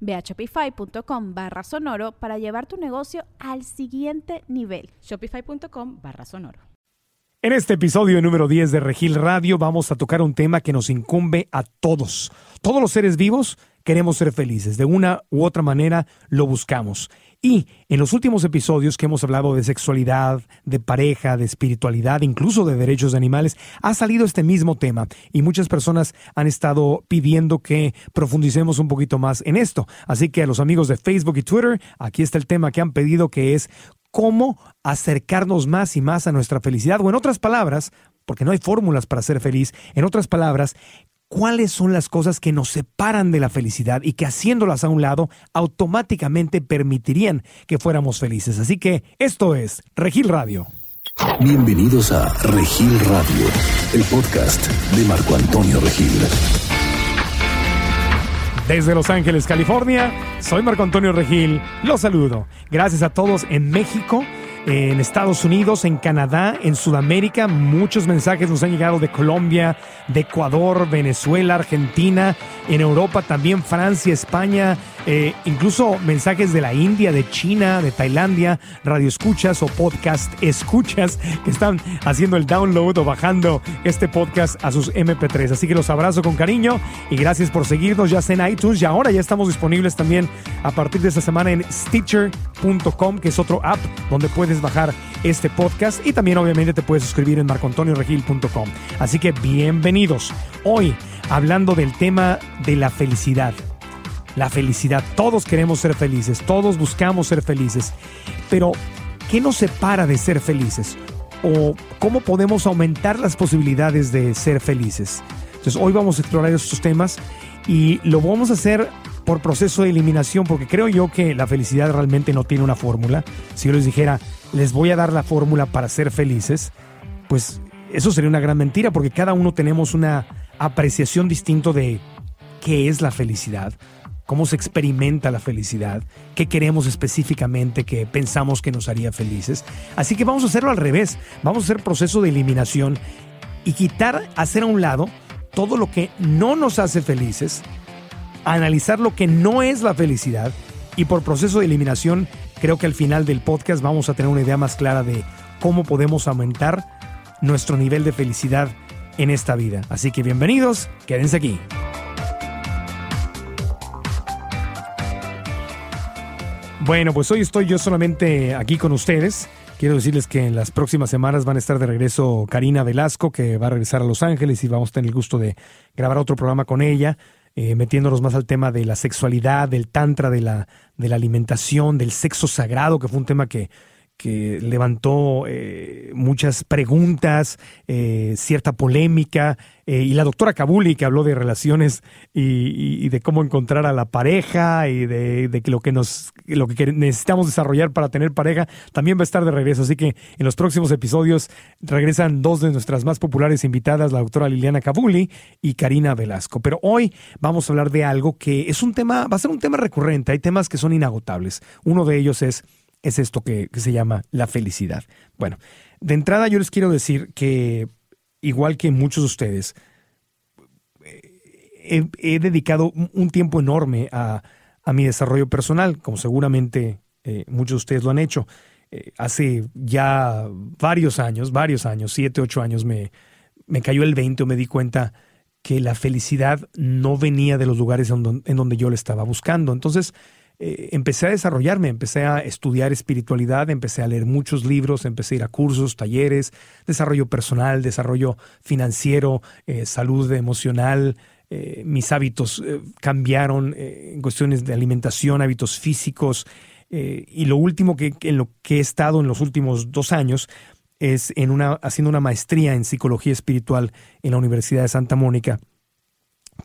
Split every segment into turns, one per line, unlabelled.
Ve a shopify.com barra sonoro para llevar tu negocio al siguiente nivel.
Shopify.com barra sonoro.
En este episodio número 10 de Regil Radio vamos a tocar un tema que nos incumbe a todos. Todos los seres vivos queremos ser felices. De una u otra manera lo buscamos. Y en los últimos episodios que hemos hablado de sexualidad, de pareja, de espiritualidad, incluso de derechos de animales, ha salido este mismo tema y muchas personas han estado pidiendo que profundicemos un poquito más en esto. Así que a los amigos de Facebook y Twitter, aquí está el tema que han pedido que es cómo acercarnos más y más a nuestra felicidad o en otras palabras, porque no hay fórmulas para ser feliz, en otras palabras, cuáles son las cosas que nos separan de la felicidad y que haciéndolas a un lado automáticamente permitirían que fuéramos felices. Así que esto es Regil Radio.
Bienvenidos a Regil Radio, el podcast de Marco Antonio Regil.
Desde Los Ángeles, California, soy Marco Antonio Regil. Los saludo. Gracias a todos en México en Estados Unidos, en Canadá, en Sudamérica. Muchos mensajes nos han llegado de Colombia, de Ecuador, Venezuela, Argentina, en Europa también, Francia, España, eh, incluso mensajes de la India, de China, de Tailandia, radio escuchas o podcast escuchas que están haciendo el download o bajando este podcast a sus MP3. Así que los abrazo con cariño y gracias por seguirnos ya sea en iTunes y ahora ya estamos disponibles también a partir de esta semana en Stitcher.com, que es otro app donde puedes bajar este podcast y también obviamente te puedes suscribir en marcoantonioregil.com. Así que bienvenidos. Hoy hablando del tema de la felicidad la felicidad. Todos queremos ser felices, todos buscamos ser felices, pero ¿qué nos separa de ser felices? ¿O cómo podemos aumentar las posibilidades de ser felices? Entonces hoy vamos a explorar estos temas y lo vamos a hacer por proceso de eliminación porque creo yo que la felicidad realmente no tiene una fórmula. Si yo les dijera, les voy a dar la fórmula para ser felices, pues eso sería una gran mentira porque cada uno tenemos una apreciación distinta de qué es la felicidad cómo se experimenta la felicidad, qué queremos específicamente que pensamos que nos haría felices. Así que vamos a hacerlo al revés, vamos a hacer proceso de eliminación y quitar, hacer a un lado todo lo que no nos hace felices, analizar lo que no es la felicidad y por proceso de eliminación creo que al final del podcast vamos a tener una idea más clara de cómo podemos aumentar nuestro nivel de felicidad en esta vida. Así que bienvenidos, quédense aquí. Bueno, pues hoy estoy yo solamente aquí con ustedes. Quiero decirles que en las próximas semanas van a estar de regreso Karina Velasco, que va a regresar a Los Ángeles y vamos a tener el gusto de grabar otro programa con ella, eh, metiéndonos más al tema de la sexualidad, del tantra, de la, de la alimentación, del sexo sagrado, que fue un tema que, que levantó eh, muchas preguntas, eh, cierta polémica, eh, y la doctora Kabuli que habló de relaciones y, de cómo encontrar a la pareja y de, lo que nos lo que necesitamos desarrollar para tener pareja, también va a estar de regreso. Así que en los próximos episodios regresan dos de nuestras más populares invitadas, la doctora Liliana Kabuli y Karina Velasco. Pero hoy vamos a hablar de algo que es un tema, va a ser un tema recurrente. Hay temas que son inagotables. Uno de ellos es es esto que, se llama la felicidad. Bueno, de entrada yo les quiero decir que, igual que muchos de ustedes, eh, he, dedicado un tiempo enorme a, mi desarrollo personal, como seguramente eh, muchos de ustedes lo han hecho. Eh, hace ya varios años, varios años, siete, ocho años, me, me cayó el 20 o me di cuenta que la felicidad no venía de los lugares en donde, en donde yo la estaba buscando. Entonces, eh, empecé a desarrollarme, empecé a estudiar espiritualidad, empecé a leer muchos libros, empecé a ir a cursos, talleres, desarrollo personal, desarrollo financiero, eh, salud emocional. Eh, mis hábitos cambiaron en cuestiones de alimentación, hábitos físicos. y lo último que, en lo que he estado en los últimos dos años es en una, haciendo una maestría en psicología espiritual en la Universidad de Santa Mónica,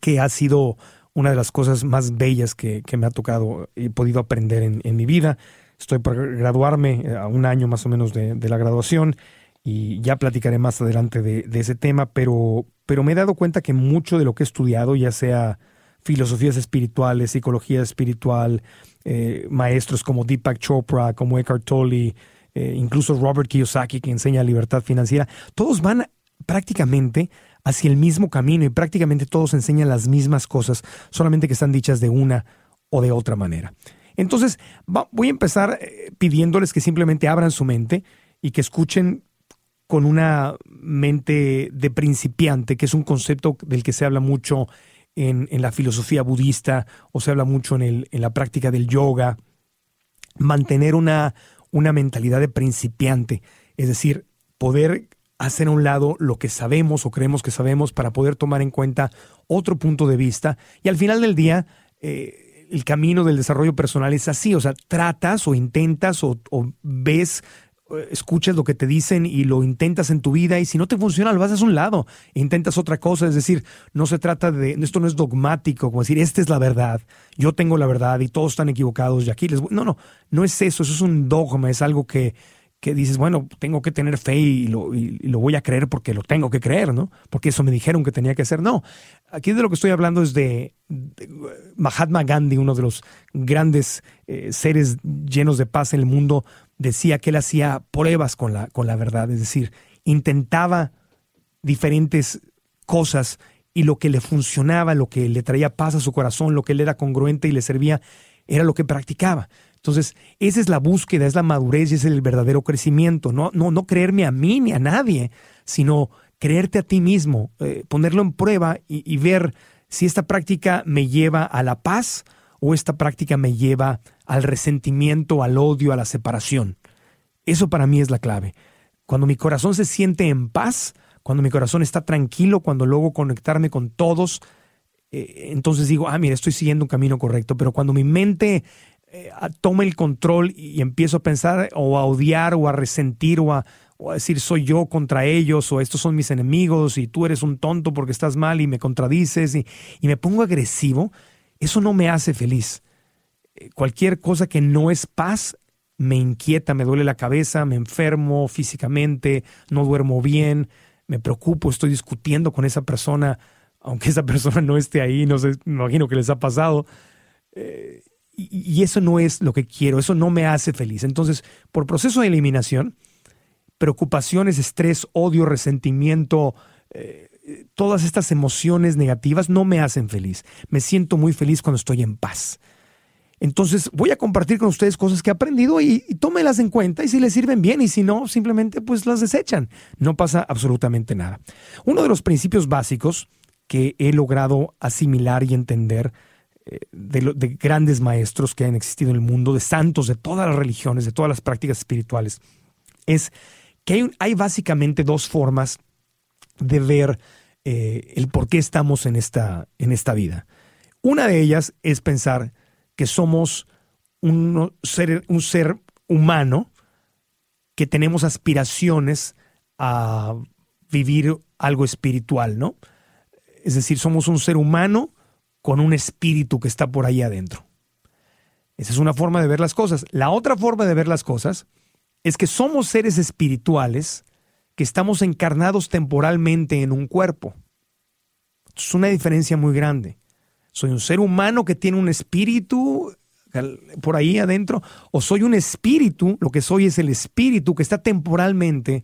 que ha sido una de las cosas más bellas que, me ha tocado y podido aprender en, mi vida. Estoy por graduarme eh, a un año más o menos de, la graduación y ya platicaré más adelante de, ese tema, pero, pero me he dado cuenta que mucho de lo que he estudiado, ya sea filosofías espirituales, psicología espiritual, eh, maestros como Deepak Chopra, como Eckhart Tolle, eh, incluso Robert Kiyosaki que enseña libertad financiera, todos van prácticamente hacia el mismo camino y prácticamente todos enseñan las mismas cosas, solamente que están dichas de una o de otra manera. Entonces, voy a empezar eh, pidiéndoles que simplemente abran su mente y que escuchen con una mente de principiante, que es un concepto del que se habla mucho en, la filosofía budista o se habla mucho en, en la práctica del yoga. Mantener una, una mentalidad de principiante, es decir, poder hacer a un lado lo que sabemos o creemos que sabemos para poder tomar en cuenta otro punto de vista. Y al final del día, eh, el camino del desarrollo personal es así, o sea, tratas o intentas o, ves eh, escuchas lo que te dicen y lo intentas en tu vida y si no te funciona lo vas a un lado intentas otra cosa, es decir, no se trata de, esto no es dogmático, como decir, esta es la verdad, yo tengo la verdad y todos están equivocados y aquí les No, no, no es eso, eso es un dogma, es algo que, que dices, bueno, tengo que tener fe y lo, voy a creer porque lo tengo que creer, ¿no? Porque eso me dijeron que tenía que hacer. No, aquí de lo que estoy hablando es de, Mahatma Gandhi, uno de los grandes eh, seres llenos de paz en el mundo, decía que él hacía pruebas con la, con la verdad, es decir, intentaba diferentes cosas y lo que le funcionaba, lo que le traía paz a su corazón, lo que le era congruente y le servía, era lo que practicaba. Entonces, esa es la búsqueda, es la madurez y es el verdadero crecimiento. No, no, no creerme a mí ni a nadie, sino creerte a ti mismo, eh, ponerlo en prueba y, ver si esta práctica me lleva a la paz o esta práctica me lleva al resentimiento, al odio, a la separación. Eso para mí es la clave. Cuando mi corazón se siente en paz, cuando mi corazón está tranquilo, cuando logro conectarme con todos, eh, entonces digo, ah, mira, estoy siguiendo un camino correcto. Pero cuando mi mente eh, tome el control y empiezo a pensar o a odiar o a resentir o a, decir soy yo contra ellos o estos son mis enemigos y tú eres un tonto porque estás mal y me contradices y, me pongo agresivo, eso no me hace feliz. Eh, cualquier cosa que no es paz me inquieta, me duele la cabeza, me enfermo físicamente, no duermo bien, me preocupo, estoy discutiendo con esa persona, aunque esa persona no esté ahí, no sé, me imagino que les ha pasado. Eh, y, eso no es lo que quiero, eso no me hace feliz. Entonces, por proceso de eliminación, preocupaciones, estrés, odio, resentimiento, eh, todas estas emociones negativas no me hacen feliz. Me siento muy feliz cuando estoy en paz. Entonces voy a compartir con ustedes cosas que he aprendido y, y, tómelas en cuenta y si les sirven bien y si no, simplemente pues las desechan. No pasa absolutamente nada. Uno de los principios básicos que he logrado asimilar y entender de, grandes maestros que han existido en el mundo, de santos de todas las religiones, de todas las prácticas espirituales, es que hay, básicamente dos formas de ver eh, el por qué estamos en esta, en esta vida. Una de ellas es pensar que somos un ser, un ser humano que tenemos aspiraciones a vivir algo espiritual, ¿no? Es decir, somos un ser humano con un espíritu que está por ahí adentro. Esa es una forma de ver las cosas. La otra forma de ver las cosas es que somos seres espirituales que estamos encarnados temporalmente en un cuerpo. Es una diferencia muy grande. Soy un ser humano que tiene un espíritu por ahí adentro, o soy un espíritu, lo que soy es el espíritu que está temporalmente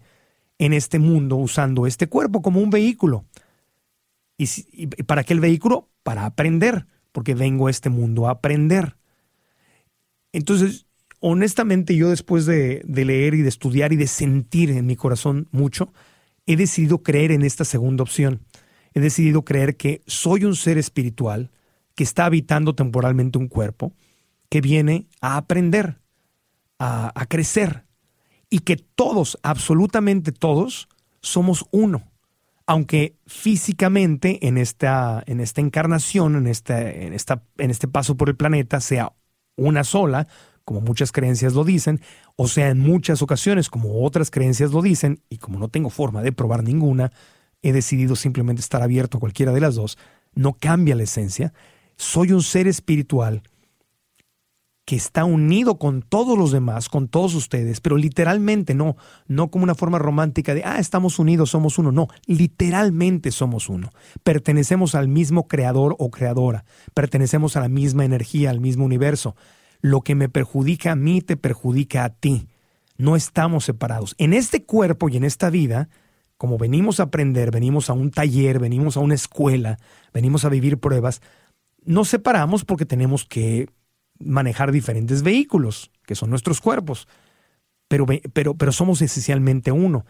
en este mundo usando este cuerpo como un vehículo. ¿Y, para qué el vehículo? para aprender, porque vengo a este mundo a aprender. Entonces, honestamente, yo después de, leer y de estudiar y de sentir en mi corazón mucho, he decidido creer en esta segunda opción. He decidido creer que soy un ser espiritual que está habitando temporalmente un cuerpo que viene a aprender, a, a crecer, y que todos, absolutamente todos, somos uno. Aunque físicamente en esta, en esta encarnación, en, en, esta, en este paso por el planeta, sea una sola, como muchas creencias lo dicen, o sea, en muchas ocasiones, como otras creencias lo dicen, y como no tengo forma de probar ninguna, he decidido simplemente estar abierto a cualquiera de las dos, no cambia la esencia. Soy un ser espiritual que está unido con todos los demás, con todos ustedes, pero literalmente no, no como una forma romántica de, ah, estamos unidos, somos uno, no, literalmente somos uno. Pertenecemos al mismo creador o creadora, pertenecemos a la misma energía, al mismo universo. Lo que me perjudica a mí te perjudica a ti. No estamos separados. En este cuerpo y en esta vida, como venimos a aprender, venimos a un taller, venimos a una escuela, venimos a vivir pruebas, nos separamos porque tenemos que manejar diferentes vehículos, que son nuestros cuerpos, pero, pero, pero somos esencialmente uno.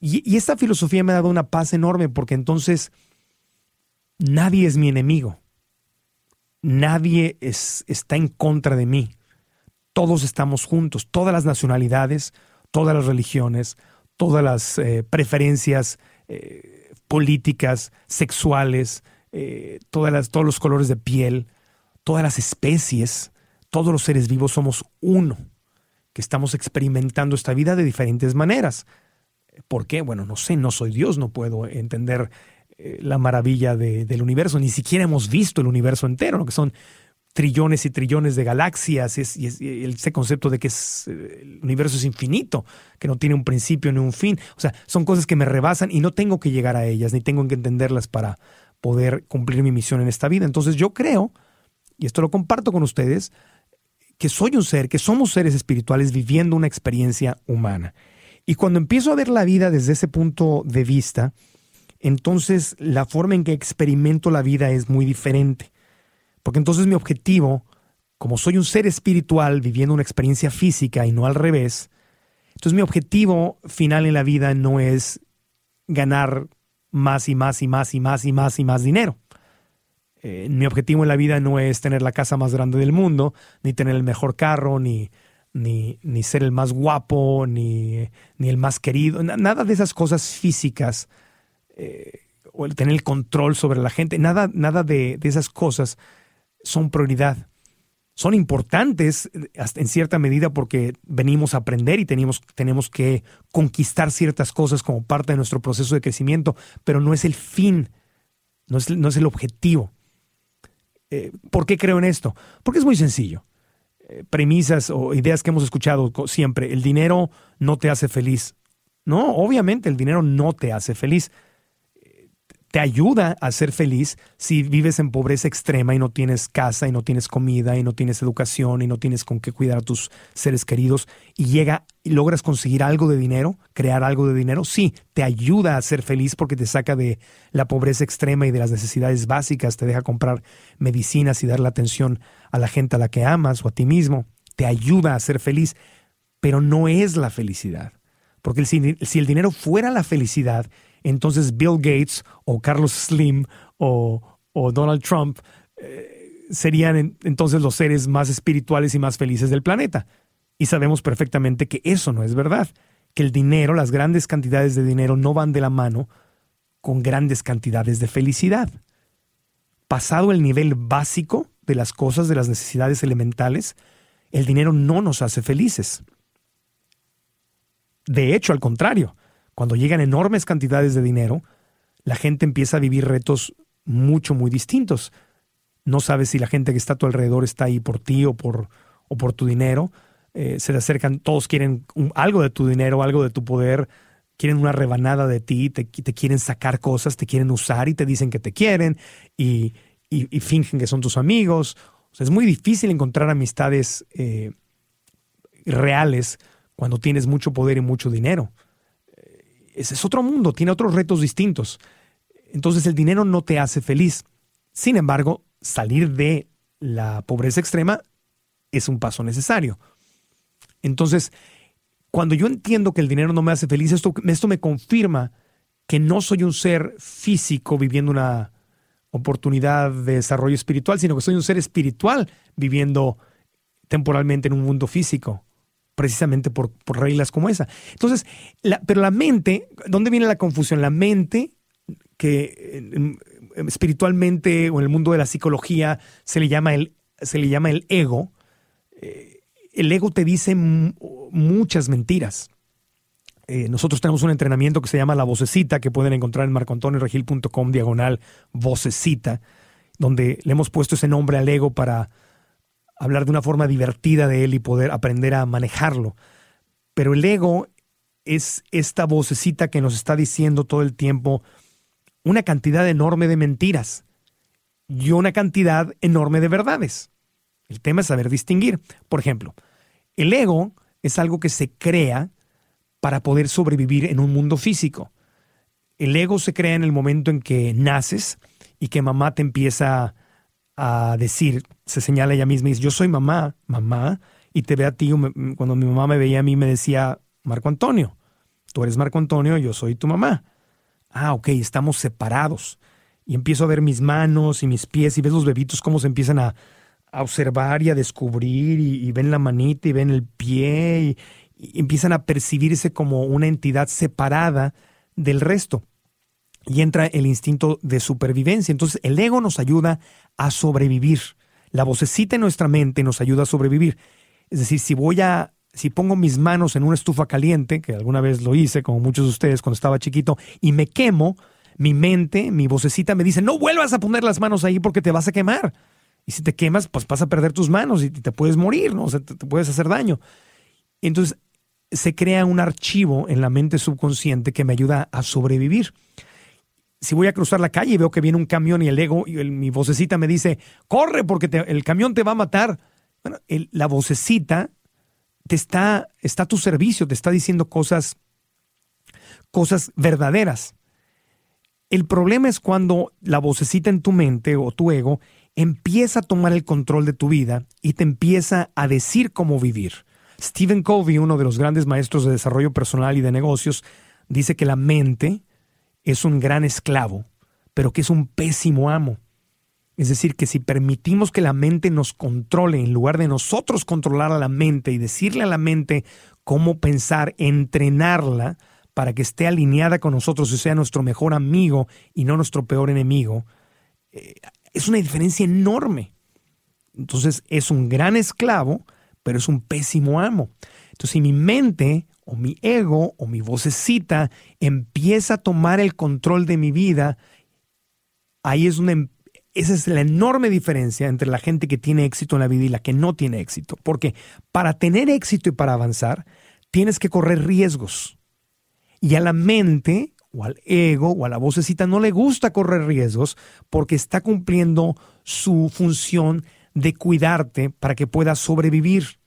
Y, esta filosofía me ha dado una paz enorme porque entonces nadie es mi enemigo, nadie es, está en contra de mí, todos estamos juntos, todas las nacionalidades, todas las religiones, todas las eh, preferencias eh, políticas, sexuales, eh, todas las, todos los colores de piel, todas las especies, todos los seres vivos somos uno, que estamos experimentando esta vida de diferentes maneras. ¿Por qué? Bueno, no sé, no soy Dios, no puedo entender eh, la maravilla del universo, ni siquiera hemos visto el universo entero, lo que son trillones y trillones de galaxias, y, ese concepto de que el universo es infinito, que no tiene un principio ni un fin. O sea, son cosas que me rebasan y no tengo que llegar a ellas, ni tengo que entenderlas para poder cumplir mi misión en esta vida. Entonces yo creo y esto lo comparto con ustedes, que soy un ser, que somos seres espirituales viviendo una experiencia humana. Y cuando empiezo a ver la vida desde ese punto de vista, entonces la forma en que experimento la vida es muy diferente. Porque entonces mi objetivo, como soy un ser espiritual viviendo una experiencia física y no al revés, entonces mi objetivo final en la vida no es ganar más y más y más y más y más y más dinero. Eh, mi objetivo en la vida no es tener la casa más grande del mundo, ni tener el mejor carro, ni, ni, ni ser el más guapo, ni, ni, el más querido, nada de esas cosas físicas, eh, o el tener el control sobre la gente, nada, nada de, de, esas cosas son prioridad. Son importantes eh, en cierta medida porque venimos a aprender y tenemos, tenemos que conquistar ciertas cosas como parte de nuestro proceso de crecimiento, pero no es el fin, no es, no es el objetivo. Eh, ¿Por qué creo en esto? Porque es muy sencillo. Eh, premisas o ideas que hemos escuchado siempre. El dinero no te hace feliz. No, obviamente el dinero no te hace feliz te ayuda a ser feliz si vives en pobreza extrema y no tienes casa y no tienes comida y no tienes educación y no tienes con qué cuidar a tus seres queridos y llega y logras conseguir algo de dinero, crear algo de dinero, sí, te ayuda a ser feliz porque te saca de la pobreza extrema y de las necesidades básicas, te deja comprar medicinas y darle atención a la gente a la que amas o a ti mismo, te ayuda a ser feliz, pero no es la felicidad. Porque si el dinero fuera la felicidad, entonces Bill Gates o Carlos Slim o, Donald Trump eh, serían entonces los seres más espirituales y más felices del planeta. Y sabemos perfectamente que eso no es verdad, que el dinero, las grandes cantidades de dinero no van de la mano con grandes cantidades de felicidad. Pasado el nivel básico de las cosas, de las necesidades elementales, el dinero no nos hace felices. De hecho, al contrario, cuando llegan enormes cantidades de dinero, la gente empieza a vivir retos mucho, muy distintos. No sabes si la gente que está a tu alrededor está ahí por ti o por, o por tu dinero. Eh, se le acercan, todos quieren algo de tu dinero, algo de tu poder, quieren una rebanada de ti, te, te, quieren sacar cosas, te quieren usar y te dicen que te quieren y, y, fingen que son tus amigos. Es muy difícil encontrar amistades eh, reales cuando tienes mucho poder y mucho dinero ese es otro mundo, tiene otros retos distintos. Entonces el dinero no te hace feliz. Sin embargo, salir de la pobreza extrema es un paso necesario. Entonces, cuando yo entiendo que el dinero no me hace feliz, esto, esto me confirma que no soy un ser físico viviendo una oportunidad de desarrollo espiritual, sino que soy un ser espiritual viviendo temporalmente en un mundo físico, precisamente por, reglas como esa. Entonces, pero la mente, ¿dónde viene la confusión? La mente, que espiritualmente o en el mundo de la psicología se le llama el, se le llama el ego, eh, el ego te dice muchas mentiras. Eh, nosotros tenemos un entrenamiento que se llama La Vocecita, que pueden encontrar en marcoantonioregil.com diagonal vocecita, donde le hemos puesto ese nombre al ego para hablar de una forma divertida de él y poder aprender a manejarlo. Pero el ego es esta vocecita que nos está diciendo todo el tiempo una cantidad enorme de mentiras y una cantidad enorme de verdades. El tema es saber distinguir. Por ejemplo, el ego es algo que se crea para poder sobrevivir en un mundo físico. El ego se crea en el momento en que naces y que mamá te empieza a decir, se señala ella misma y dice, yo soy mamá, mamá, y te ve a ti, cuando mi mamá me veía a mí me decía, Marco Antonio, tú eres Marco Antonio, yo soy tu mamá. Ah, ok, estamos separados. Y empiezo a ver mis manos y mis pies y ves los bebitos cómo se empiezan a, observar y a descubrir y, ven la manita y ven el pie y empiezan a percibirse como una entidad separada del resto y entra el instinto de supervivencia. Entonces el ego nos ayuda a sobrevivir. La vocecita en nuestra mente nos ayuda a sobrevivir. Es decir, si voy a, si pongo mis manos en una estufa caliente, que alguna vez lo hice, como muchos de ustedes cuando estaba chiquito, y me quemo, mi mente, mi vocecita me dice, no vuelvas a poner las manos ahí porque te vas a quemar. Y si te quemas, pues vas a perder tus manos y te puedes morir, ¿no? O sea, te, te puedes hacer daño. Entonces, se crea un archivo en la mente subconsciente que me ayuda a sobrevivir si voy a cruzar la calle y veo que viene un camión y el ego, y mi vocecita me dice, corre porque el camión te va a matar. Bueno, la vocecita te está, está a tu servicio, te está diciendo cosas, cosas verdaderas. El problema es cuando la vocecita en tu mente o tu ego empieza a tomar el control de tu vida y te empieza a decir cómo vivir. Stephen Covey, uno de los grandes maestros de desarrollo personal y de negocios, dice que la mente es un gran esclavo, pero que es un pésimo amo. Es decir, que si permitimos que la mente nos controle en lugar de nosotros controlar a la mente y decirle a la mente cómo pensar, entrenarla para que esté alineada con nosotros y sea nuestro mejor amigo y no nuestro peor enemigo, eh, es una diferencia enorme. Entonces es un gran esclavo, pero es un pésimo amo. Entonces si mi mente o mi ego o mi vocecita empieza a tomar el control de mi vida, ahí es una, em, esa es la enorme diferencia entre la gente que tiene éxito en la vida y la que no tiene éxito. Porque para tener éxito y para avanzar, tienes que correr riesgos. Y a la mente, o al ego, o a la vocecita no le gusta correr riesgos porque está cumpliendo su función de cuidarte para que puedas sobrevivir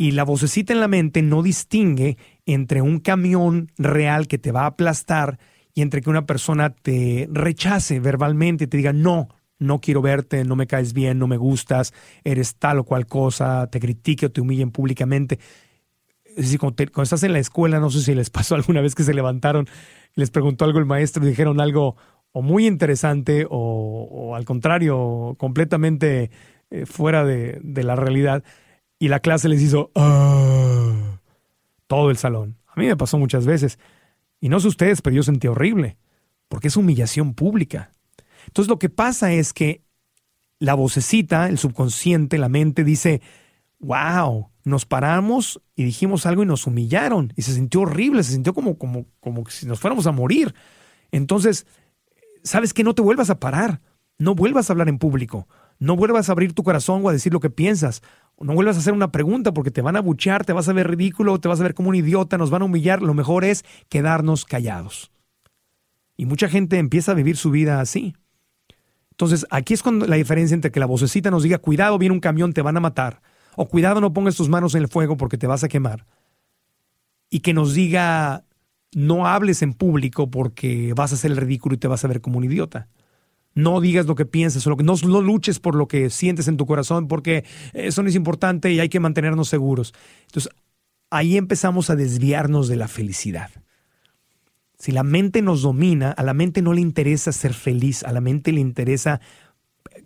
y la vocecita en la mente no distingue entre un camión real que te va a aplastar y entre que una persona te rechace verbalmente y te diga, no, no quiero verte, no me caes bien, no me gustas, eres tal o cual cosa, te critique o te humillen públicamente. Es decir, cuando, estás en la escuela, no sé si les pasó alguna vez que se levantaron, les preguntó algo el maestro y dijeron algo o muy interesante o, al contrario, completamente eh, fuera de, de la realidad y la clase les hizo ah", todo el salón. A mí me pasó muchas veces. Y no sé ustedes, pero yo sentí horrible, porque es humillación pública. Entonces lo que pasa es que la vocecita, el subconsciente, la mente dice, wow, nos paramos y dijimos algo y nos humillaron. Y se sintió horrible, se sintió como, como, como si nos fuéramos a morir. Entonces, ¿sabes que No te vuelvas a parar, no vuelvas a hablar en público, no vuelvas a abrir tu corazón o a decir lo que piensas. No vuelvas a hacer una pregunta porque te van a buchar, te vas a ver ridículo, te vas a ver como un idiota, nos van a humillar. Lo mejor es quedarnos callados. Y mucha gente empieza a vivir su vida así. Entonces, aquí es cuando la diferencia entre que la vocecita nos diga, cuidado, viene un camión, te van a matar. O cuidado, no pongas tus manos en el fuego porque te vas a quemar. Y que nos diga, no hables en público porque vas a hacer el ridículo y te vas a ver como un idiota no digas lo que piensas o lo que, no, no luches por lo que sientes en tu corazón porque eso no es importante y hay que mantenernos seguros. Entonces, ahí empezamos a desviarnos de la felicidad. Si la mente nos domina, a la mente no le interesa ser feliz, a la mente le interesa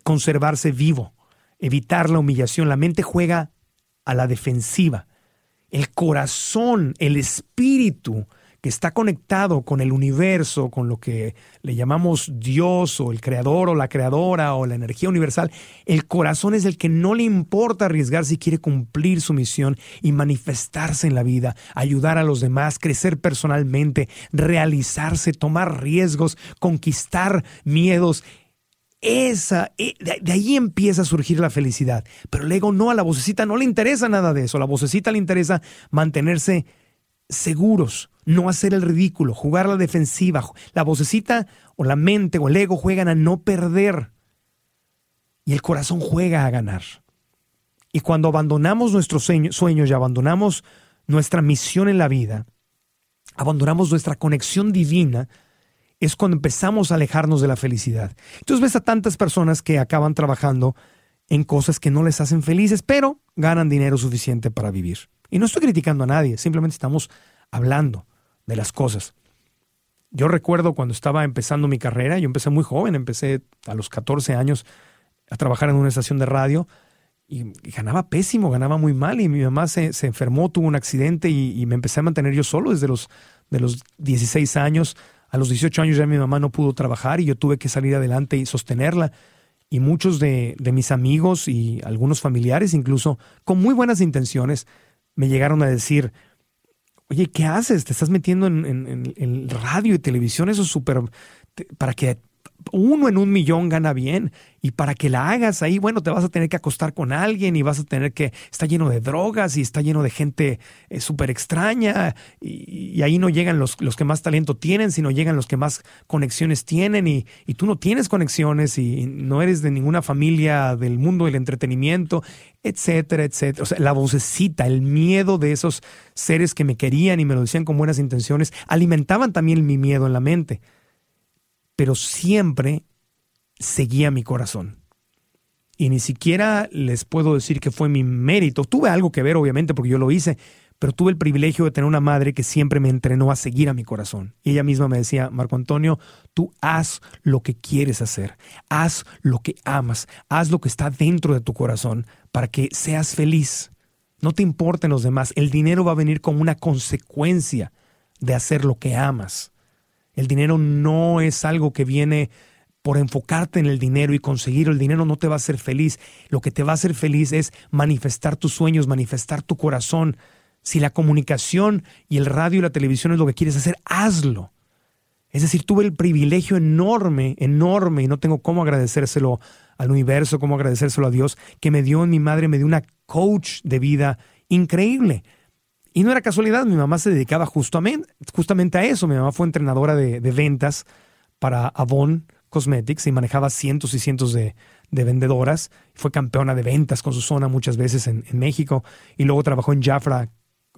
conservarse vivo, evitar la humillación. La mente juega a la defensiva. El corazón, el espíritu que está conectado con el universo, con lo que le llamamos Dios o el creador o la creadora o la energía universal, el corazón es el que no le importa arriesgar si quiere cumplir su misión y manifestarse en la vida, ayudar a los demás, crecer personalmente, realizarse, tomar riesgos, conquistar miedos. Esa, eh, de ahí empieza a surgir la felicidad. Pero el no, a la vocecita no le interesa nada de eso. A la vocecita le interesa mantenerse seguros, no hacer el ridículo, jugar la defensiva. La vocecita o la mente o el ego juegan a no perder y el corazón juega a ganar. Y cuando abandonamos nuestros sueños y abandonamos nuestra misión en la vida, abandonamos nuestra conexión divina, es cuando empezamos a alejarnos de la felicidad. Entonces ves a tantas personas que acaban trabajando en cosas que no les hacen felices, pero ganan dinero suficiente para vivir. Y no estoy criticando a nadie, simplemente estamos hablando de las cosas. Yo recuerdo cuando estaba empezando mi carrera, yo empecé muy joven, empecé a los 14 años a trabajar en una estación de radio y, ganaba pésimo, ganaba muy mal y mi mamá se, enfermó, tuvo un accidente y, me empecé a mantener yo solo desde los, de los 16 años. A los 18 años ya mi mamá no pudo trabajar y yo tuve que salir adelante y sostenerla. Y muchos de, de mis amigos y algunos familiares, incluso con muy buenas intenciones, me llegaron a decir, oye, ¿qué haces? Te estás metiendo en, radio y televisión, eso es súper, para que uno en un millón gana bien. Y para que la hagas ahí, bueno, te vas a tener que acostar con alguien y vas a tener que, está lleno de drogas y está lleno de gente eh, súper extraña y, ahí no llegan los, los, que más talento tienen, sino llegan los que más conexiones tienen. Y, y tú no tienes conexiones y no eres de ninguna familia del mundo del entretenimiento, etcétera, etcétera. O sea, la vocecita, el miedo de esos seres que me querían y me lo decían con buenas intenciones, alimentaban también mi miedo en la mente pero siempre seguía mi corazón. Y ni siquiera les puedo decir que fue mi mérito. Tuve algo que ver, obviamente, porque yo lo hice, pero tuve el privilegio de tener una madre que siempre me entrenó a seguir a mi corazón. Y ella misma me decía, Marco Antonio, tú haz lo que quieres hacer, haz lo que amas, haz lo que está dentro de tu corazón para que seas feliz. No te importen los demás, el dinero va a venir como una consecuencia de hacer lo que amas. El dinero no es algo que viene por enfocarte en el dinero y conseguir el dinero no te va a hacer feliz. Lo que te va a hacer feliz es manifestar tus sueños, manifestar tu corazón. Si la comunicación y el radio y la televisión es lo que quieres hacer, hazlo. Es decir, tuve el privilegio enorme, enorme, y no tengo cómo agradecérselo al universo, cómo agradecérselo a Dios, que me dio en mi madre, me dio una coach de vida increíble. Y no era casualidad, mi mamá se dedicaba justamente, justamente a eso. Mi mamá fue entrenadora de, ventas para Avon Cosmetics y manejaba cientos y cientos de, de, vendedoras. Fue campeona de ventas con su zona muchas veces en, en México y luego trabajó en Jafra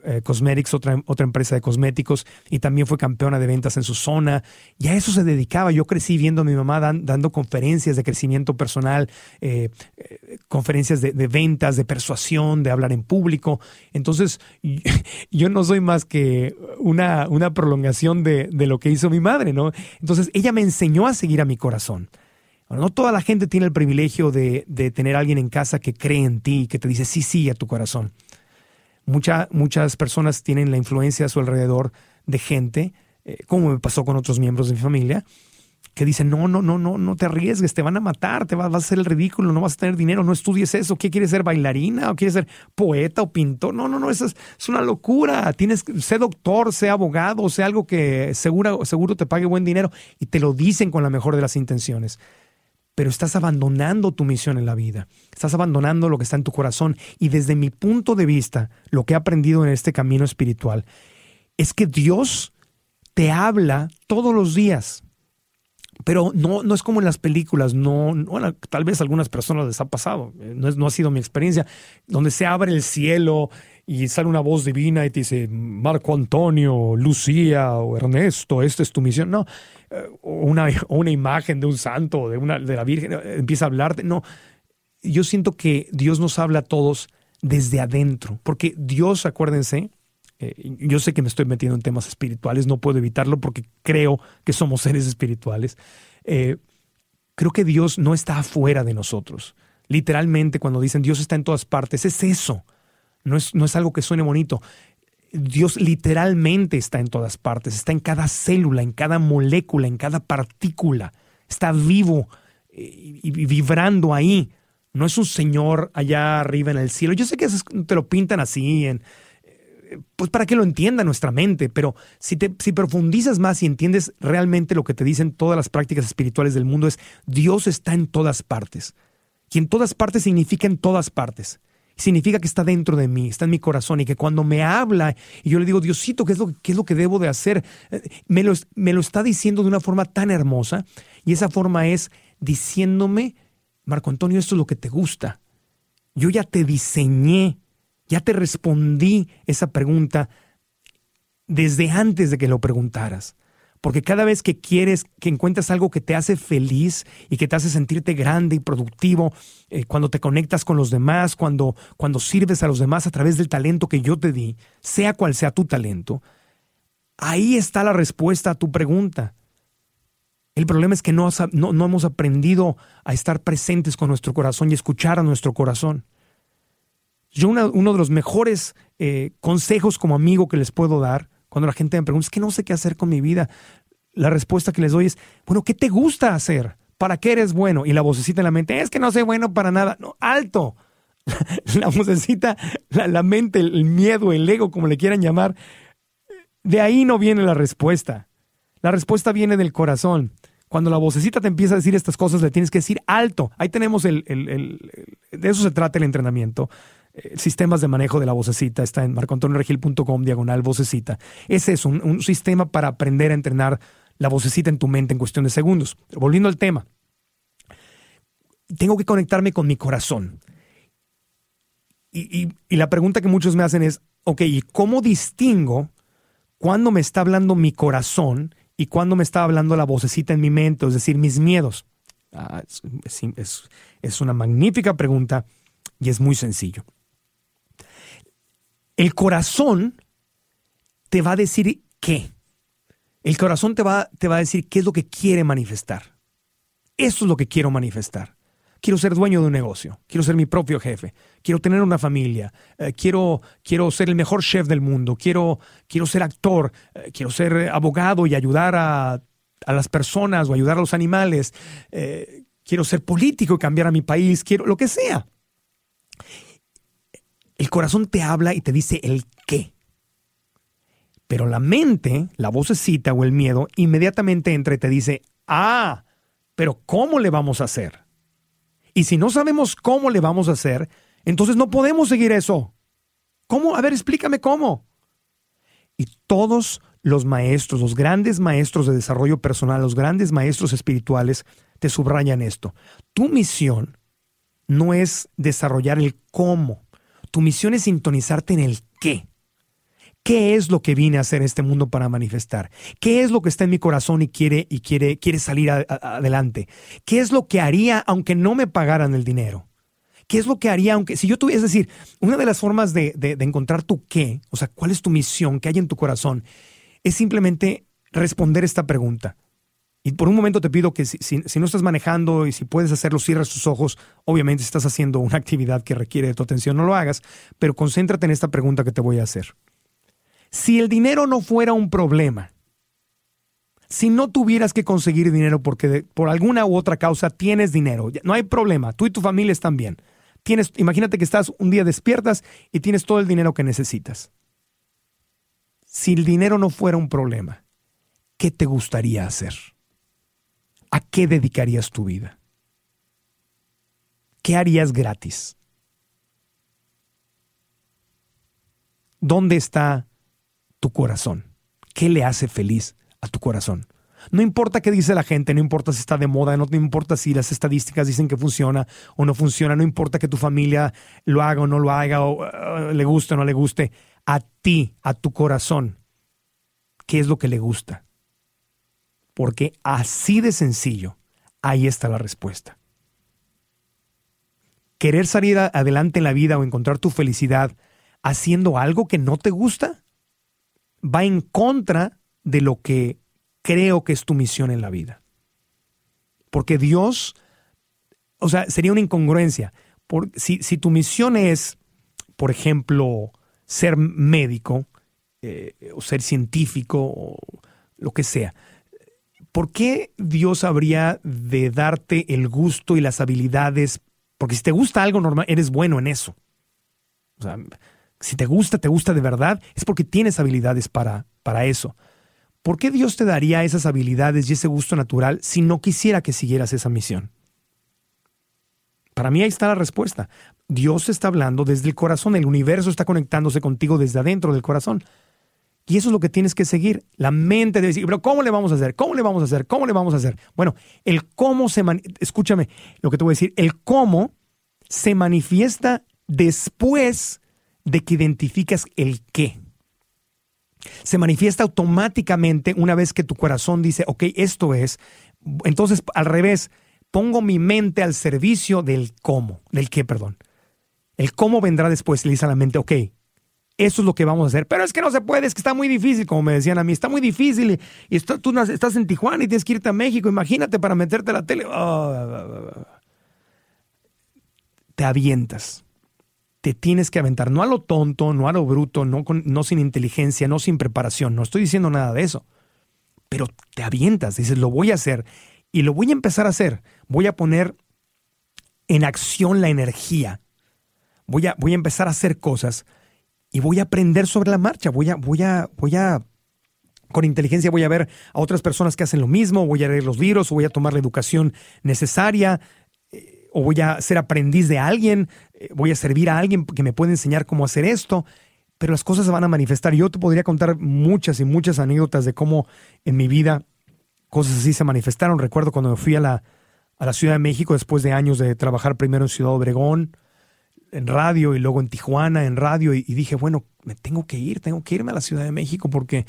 eh, Cosmetics, otra, otra empresa de cosméticos, y también fue campeona de ventas en su zona. Y a eso se dedicaba. Yo crecí viendo a mi mamá dando conferencias de crecimiento personal, eh, eh, conferencias de, ventas, de persuasión, de hablar en público. Entonces, yo no soy más que una, una prolongación de, lo que hizo mi madre, ¿no? Entonces, ella me enseñó a seguir a mi corazón. no toda la gente tiene el privilegio de, de, tener a alguien en casa que cree en ti, que te dice sí, sí a tu corazón muchas personas tienen la influencia a su alrededor de gente, eh, como me pasó con otros miembros de mi familia, que dicen, no, no, no, no, no te arriesgues, te van a matar, te vas, a hacer el ridículo, no vas a tener dinero, no estudies eso, ¿qué quieres ser bailarina o quieres ser poeta o pintor? No, no, no, eso es, una locura, tienes, sé doctor, sé abogado, sé algo que seguro, seguro te pague buen dinero y te lo dicen con la mejor de las intenciones pero estás abandonando tu misión en la vida, estás abandonando lo que está en tu corazón. Y desde mi punto de vista, lo que he aprendido en este camino espiritual es que Dios te habla todos los días. Pero no, no es como en las películas, no, tal vez algunas personas les ha pasado, eh, no, es, no ha sido mi experiencia, donde se abre el cielo y sale una voz divina y te dice, Marco Antonio, Lucía o Ernesto, esta es tu misión. No, eh, una, una imagen de un santo, de, una, de la Virgen, eh, empieza a hablarte. No, yo siento que Dios nos habla a todos desde adentro, porque Dios, acuérdense, eh, yo sé que me estoy metiendo en temas espirituales, no puedo evitarlo porque creo que somos seres espirituales. creo que Dios no está afuera de nosotros. Literalmente, cuando dicen Dios está en todas partes, es eso No es, no es algo que suene bonito. Dios literalmente está en todas partes, está en cada célula, en cada molécula, en cada partícula. Está vivo eh, y, vibrando ahí. No es un Señor allá arriba en el cielo. Yo sé que te lo pintan así, eh, pues para que lo entienda nuestra mente, pero si, te, si profundizas más y entiendes realmente lo que te dicen todas las prácticas espirituales del mundo es Dios está en todas partes. Y en todas partes significa en todas partes significa que está dentro de mí, está en mi corazón y que cuando me habla y yo le digo, Diosito, ¿qué es lo, qué es lo que debo de hacer? Eh, me lo, me lo está diciendo de una forma tan hermosa y esa forma es diciéndome, Marco Antonio, esto es lo que te gusta. Yo ya te diseñé, ya te respondí esa pregunta desde antes de que lo preguntaras. Porque cada vez que quieres, que encuentras algo que te hace feliz y que te hace sentirte grande y productivo, eh, cuando te conectas con los demás, cuando, cuando sirves a los demás a través del talento que yo te di, sea cual sea tu talento, ahí está la respuesta a tu pregunta. El problema es que no, hemos aprendido a estar presentes con nuestro corazón y escuchar a nuestro corazón. Yo uno de los mejores eh, consejos como amigo que les puedo dar cuando la gente me pregunta, es que no sé qué hacer con mi vida, la respuesta que les doy es, bueno, ¿qué te gusta hacer? ¿Para qué eres bueno? Y la vocecita en la mente, es que no soy bueno para nada. No, alto. la vocecita, la, mente, el miedo, el ego, como le quieran llamar, de ahí no viene la respuesta. La respuesta viene del corazón. Cuando la vocecita te empieza a decir estas cosas, le tienes que decir alto. Ahí tenemos el, de eso se trata el entrenamiento. Eh, sistemas de manejo de la vocecita, está en marcoantonioregil.com, diagonal vocecita. Ese es un, un, sistema para aprender a entrenar la vocecita en tu mente en cuestión de segundos. volviendo al tema, tengo que conectarme con mi corazón. Y, y la pregunta que muchos me hacen es, ok, ¿y cómo distingo cuándo me está hablando mi corazón y cuándo me está hablando la vocecita en mi mente, es decir, mis miedos? Ah, es, es, es una magnífica pregunta y es muy sencillo. El corazón te va a decir qué. El corazón te va, te va a decir qué es lo que quiere manifestar. Esto es lo que quiero manifestar. Quiero ser dueño de un negocio, quiero ser mi propio jefe, quiero tener una familia, eh, quiero, quiero ser el mejor chef del mundo, quiero, quiero ser actor, eh, quiero ser abogado y ayudar a, a, las personas o ayudar a los animales, eh, quiero ser político y cambiar a mi país, quiero lo que sea. El corazón te habla y te dice el qué. Pero la mente, la vocecita o el miedo, inmediatamente entra y te dice, ah, pero ¿cómo le vamos a hacer? Y si no sabemos cómo le vamos a hacer, entonces no podemos seguir eso. ¿Cómo? A ver, explícame cómo. Y todos los maestros, los grandes maestros de desarrollo personal, los grandes maestros espirituales, te subrayan esto. Tu misión no es desarrollar el cómo, tu misión es sintonizarte en el qué. ¿Qué es lo que vine a hacer en este mundo para manifestar? ¿Qué es lo que está en mi corazón y quiere, y quiere, quiere salir adelante? ¿Qué es lo que haría aunque no me pagaran el dinero? ¿Qué es lo que haría aunque, si yo tuviera, es decir, una de las formas de, de encontrar tu qué, o sea, cuál es tu misión, qué hay en tu corazón, es simplemente responder esta pregunta. Y por un momento te pido que si, no estás manejando y si puedes hacerlo, cierras tus ojos. Obviamente, si estás haciendo una actividad que requiere de tu atención, no lo hagas, pero concéntrate en esta pregunta que te voy a hacer. Si el dinero no fuera un problema, si no tuvieras que conseguir dinero porque por alguna u otra causa tienes dinero, no hay problema, tú y tu familia están bien. Tienes, imagínate que estás un día despiertas y tienes todo el dinero que necesitas. Si el dinero no fuera un problema, ¿qué te gustaría hacer? ¿A qué dedicarías tu vida? ¿Qué harías gratis? ¿Dónde está tu corazón? ¿Qué le hace feliz a tu corazón? No importa qué dice la gente, no importa si está de moda, no, importa si las estadísticas dicen que funciona o no funciona, no importa que tu familia lo haga o no lo haga, o uh, le guste o no le guste. A ti, a tu corazón, ¿qué es lo que le gusta? Porque así de sencillo, ahí está la respuesta. Querer salir adelante en la vida o encontrar tu felicidad haciendo algo que no te gusta va en contra de lo que creo que es tu misión en la vida. Porque Dios, o sea, sería una incongruencia. si, si tu misión es por ejemplo, ser médico eh, o ser científico o lo que sea, ¿por qué Dios habría de darte el gusto y las habilidades? Porque si te gusta algo normal, eres bueno en eso. O sea, si te gusta, te gusta de verdad, es porque tienes habilidades para, para eso. ¿Por qué Dios te daría esas habilidades y ese gusto natural si no quisiera que siguieras esa misión? Para mí ahí está la respuesta. Dios está hablando desde el corazón, el universo está conectándose contigo desde adentro del corazón. Y eso es lo que tienes que seguir. La mente debe decir, pero ¿cómo le vamos a hacer? ¿Cómo le vamos a hacer? ¿Cómo le vamos a hacer? Bueno, el cómo se... Escúchame lo que te voy a decir. El cómo se manifiesta después de que identificas el qué. Se manifiesta automáticamente una vez que tu corazón dice, ok, esto es. Entonces, al revés, pongo mi mente al servicio del cómo, del qué, perdón. El cómo vendrá después, le dice a la mente, ok, eso es lo que vamos a hacer. Pero es que no se puede, es que está muy difícil, como me decían a mí, está muy difícil. Y, tú estás en Tijuana y tienes que irte a México, imagínate para meterte a la tele. Ah, te avientas te tienes que aventar, no a lo tonto, no a lo bruto, no, no sin inteligencia, no sin preparación, no estoy diciendo nada de eso, pero te avientas, dices, lo voy a hacer y lo voy a empezar a hacer, voy a poner en acción la energía, voy a, voy a empezar a hacer cosas y voy a aprender sobre la marcha, voy a, voy a, voy a, con inteligencia voy a ver a otras personas que hacen lo mismo, voy a leer los libros, voy a tomar la educación necesaria, eh, o voy a ser aprendiz de alguien, eh, voy a servir a alguien que me puede enseñar cómo hacer esto, pero las cosas se van a manifestar. Yo te podría contar muchas y muchas anécdotas de cómo en mi vida cosas así se manifestaron. Recuerdo cuando me fui a la, a la Ciudad de México después de años de trabajar primero en Ciudad Obregón, en radio y luego en Tijuana, en radio, y, dije, bueno, me tengo que ir, tengo que irme a la Ciudad de México porque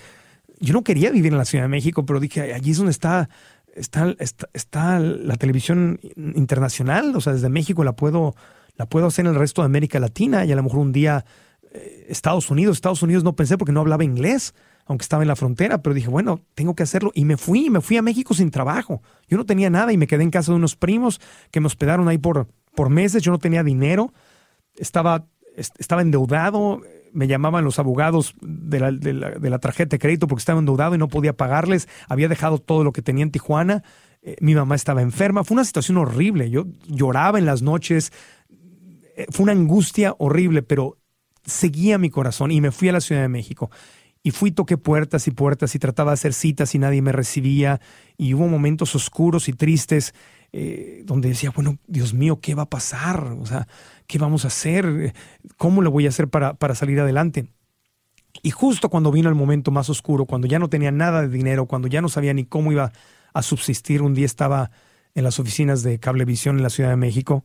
yo no quería vivir en la Ciudad de México, pero dije, allí es donde está Está, está, la televisión internacional, o sea, desde México la puedo la puedo hacer en el resto de América Latina y a lo mejor un día eh, Estados Unidos. Estados Unidos no pensé porque no hablaba inglés, aunque estaba en la frontera, pero dije, bueno, tengo que hacerlo. Y me fui, me fui a México sin trabajo. Yo no tenía nada y me quedé en casa de unos primos que me hospedaron ahí por, por meses. Yo no tenía dinero, estaba, estaba endeudado. Me llamaban los abogados de la, de, la, tarjeta de crédito porque estaba endeudado y no podía pagarles. Había dejado todo lo que tenía en Tijuana. Eh, mi mamá estaba enferma. Fue una situación horrible. Yo lloraba en las noches, eh, fue una angustia horrible, pero seguía mi corazón y me fui a la Ciudad de México. Y fui, toqué puertas y puertas y trataba de hacer citas y nadie me recibía. Y hubo momentos oscuros y tristes eh, donde decía, bueno, Dios mío, ¿qué va a pasar? O sea, ¿qué vamos a hacer? ¿Cómo lo voy a hacer para, para salir adelante? Y justo cuando vino el momento más oscuro, cuando ya no tenía nada de dinero, cuando ya no sabía ni cómo iba a subsistir, un día estaba en las oficinas de Cablevisión en la Ciudad de México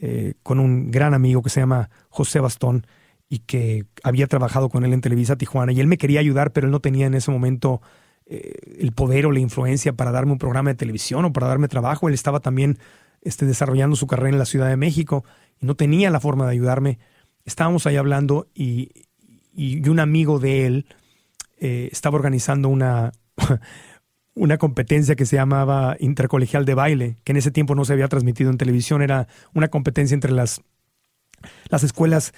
eh, con un gran amigo que se llama José Bastón y que había trabajado con él en Televisa Tijuana. Y él me quería ayudar, pero él no tenía en ese momento eh, el poder o la influencia para darme un programa de televisión o para darme trabajo. Él estaba también este, desarrollando su carrera en la Ciudad de México y no tenía la forma de ayudarme. Estábamos ahí hablando y, y un amigo de él eh, estaba organizando una, una competencia que se llamaba Intercolegial de Baile, que en ese tiempo no se había transmitido en televisión, era una competencia entre las, las escuelas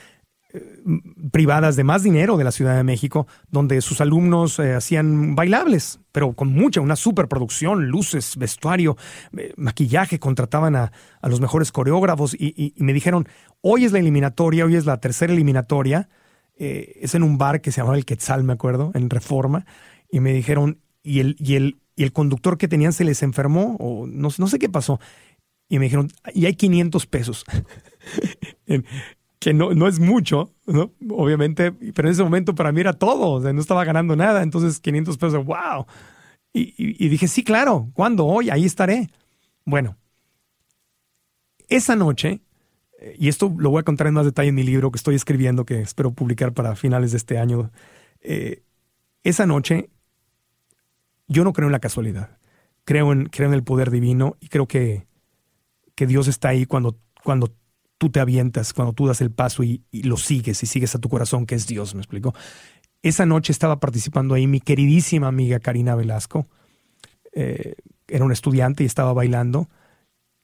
privadas de más dinero de la Ciudad de México, donde sus alumnos eh, hacían bailables, pero con mucha, una superproducción, luces, vestuario, eh, maquillaje, contrataban a, los mejores coreógrafos y, me dijeron, hoy es la eliminatoria, hoy es la tercera eliminatoria, es en un bar que se llamaba El Quetzal, me acuerdo, en Reforma, y me dijeron, y el, y el, y el conductor que tenían se les enfermó o no, no sé qué pasó. Y me dijeron, y hay 500 pesos. que no, no es mucho, ¿no? obviamente, pero en ese momento para mí era todo, no estaba ganando nada, entonces 500 pesos, wow. Y, y, dije, sí, claro, ¿cuándo? Hoy, ahí estaré. Bueno, esa noche, y esto lo voy a contar en más detalle en mi libro que estoy escribiendo, que espero publicar para finales de este año, eh, esa noche yo no creo en la casualidad. Creo en, creo en el poder divino y creo que, que Dios está ahí cuando, cuando tú te avientas, cuando tú das el paso y, lo sigues y sigues a tu corazón, que es Dios, ¿me explico? Esa noche estaba participando ahí mi queridísima amiga Karina Velasco. Eh, era una estudiante y estaba bailando,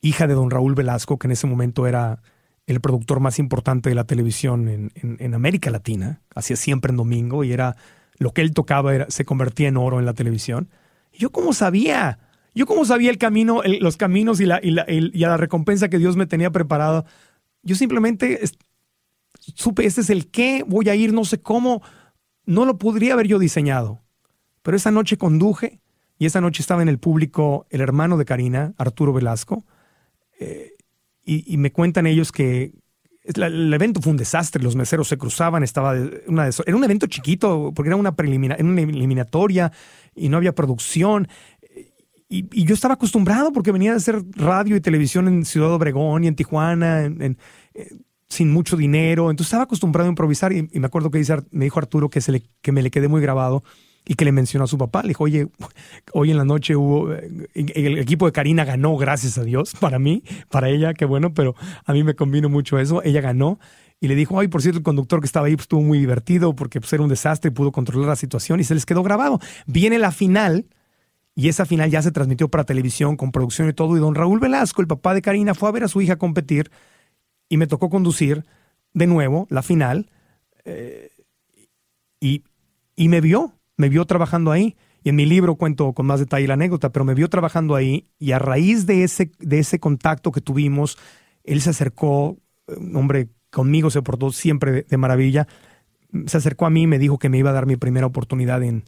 hija de don Raúl Velasco, que en ese momento era el productor más importante de la televisión en, en, América Latina, hacía siempre en domingo y era lo que él tocaba se convertía en oro en la televisión. yo cómo sabía, yo cómo sabía el camino, los caminos y, la, y, y a la recompensa que Dios me tenía preparado. Yo simplemente supe, este es el qué, voy a ir, no sé cómo, no lo podría haber yo diseñado. Pero esa noche conduje y esa noche estaba en el público el hermano de Karina, Arturo Velasco, eh, y, me cuentan ellos que el evento fue un desastre, los meseros se cruzaban, estaba una era un evento chiquito porque era una, preliminar, una eliminatoria y no había producción. Y, yo estaba acostumbrado porque venía de hacer radio y televisión en Ciudad Obregón y en Tijuana, eh, sin mucho dinero. Entonces estaba acostumbrado a improvisar y, me acuerdo que me dijo Arturo que, se le, que me le quedé muy grabado y que le mencionó a su papá. Le dijo, oye, hoy en la noche hubo, eh, el equipo de Karina ganó, gracias a Dios, para mí, para ella, qué bueno, pero a mí me convino mucho eso. Ella ganó y le dijo, ay, por cierto, el conductor que estaba ahí pues, estuvo muy divertido porque pues, era un desastre y pudo controlar la situación y se les quedó grabado. Viene la final y esa final ya se transmitió para televisión con producción y todo. Y don Raúl Velasco, el papá de Karina, fue a ver a su hija competir y me tocó conducir de nuevo la final eh, y, y me vio me vio trabajando ahí. Y en mi libro cuento con más detalle la anécdota, pero me vio trabajando ahí y a raíz de ese, de ese contacto que tuvimos, él se acercó, un hombre conmigo se portó siempre de, maravilla, se acercó a mí y me dijo que me iba a dar mi primera oportunidad en,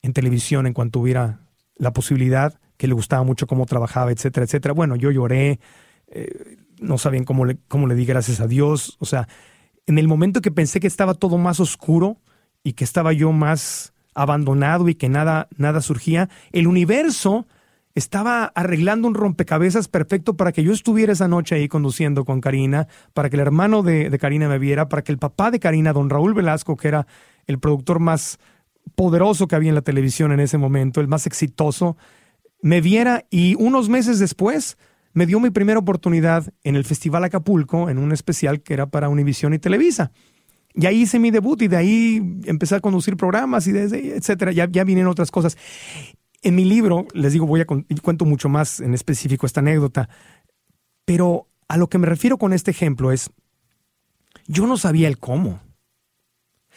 en televisión en cuanto hubiera la posibilidad, que le gustaba mucho cómo trabajaba, etcétera, etcétera. Bueno, yo lloré, eh, no sabían cómo le, cómo le di gracias a Dios. O sea, en el momento que pensé que estaba todo más oscuro y que estaba yo más abandonado y que nada, nada surgía, el universo estaba arreglando un rompecabezas perfecto para que yo estuviera esa noche ahí conduciendo con Karina, para que el hermano de, de, Karina me viera, para que el papá de Karina, don Raúl Velasco, que era el productor más poderoso que había en la televisión en ese momento, el más exitoso, me viera y unos meses después me dio mi primera oportunidad en el Festival Acapulco, en un especial que era para Univisión y Televisa. Y ahí hice mi debut y de ahí empecé a conducir programas y etcétera. Ya, ya vienen otras cosas. En mi libro, les digo, voy a cuento mucho más en específico esta anécdota, pero a lo que me refiero con este ejemplo es, yo no sabía el cómo.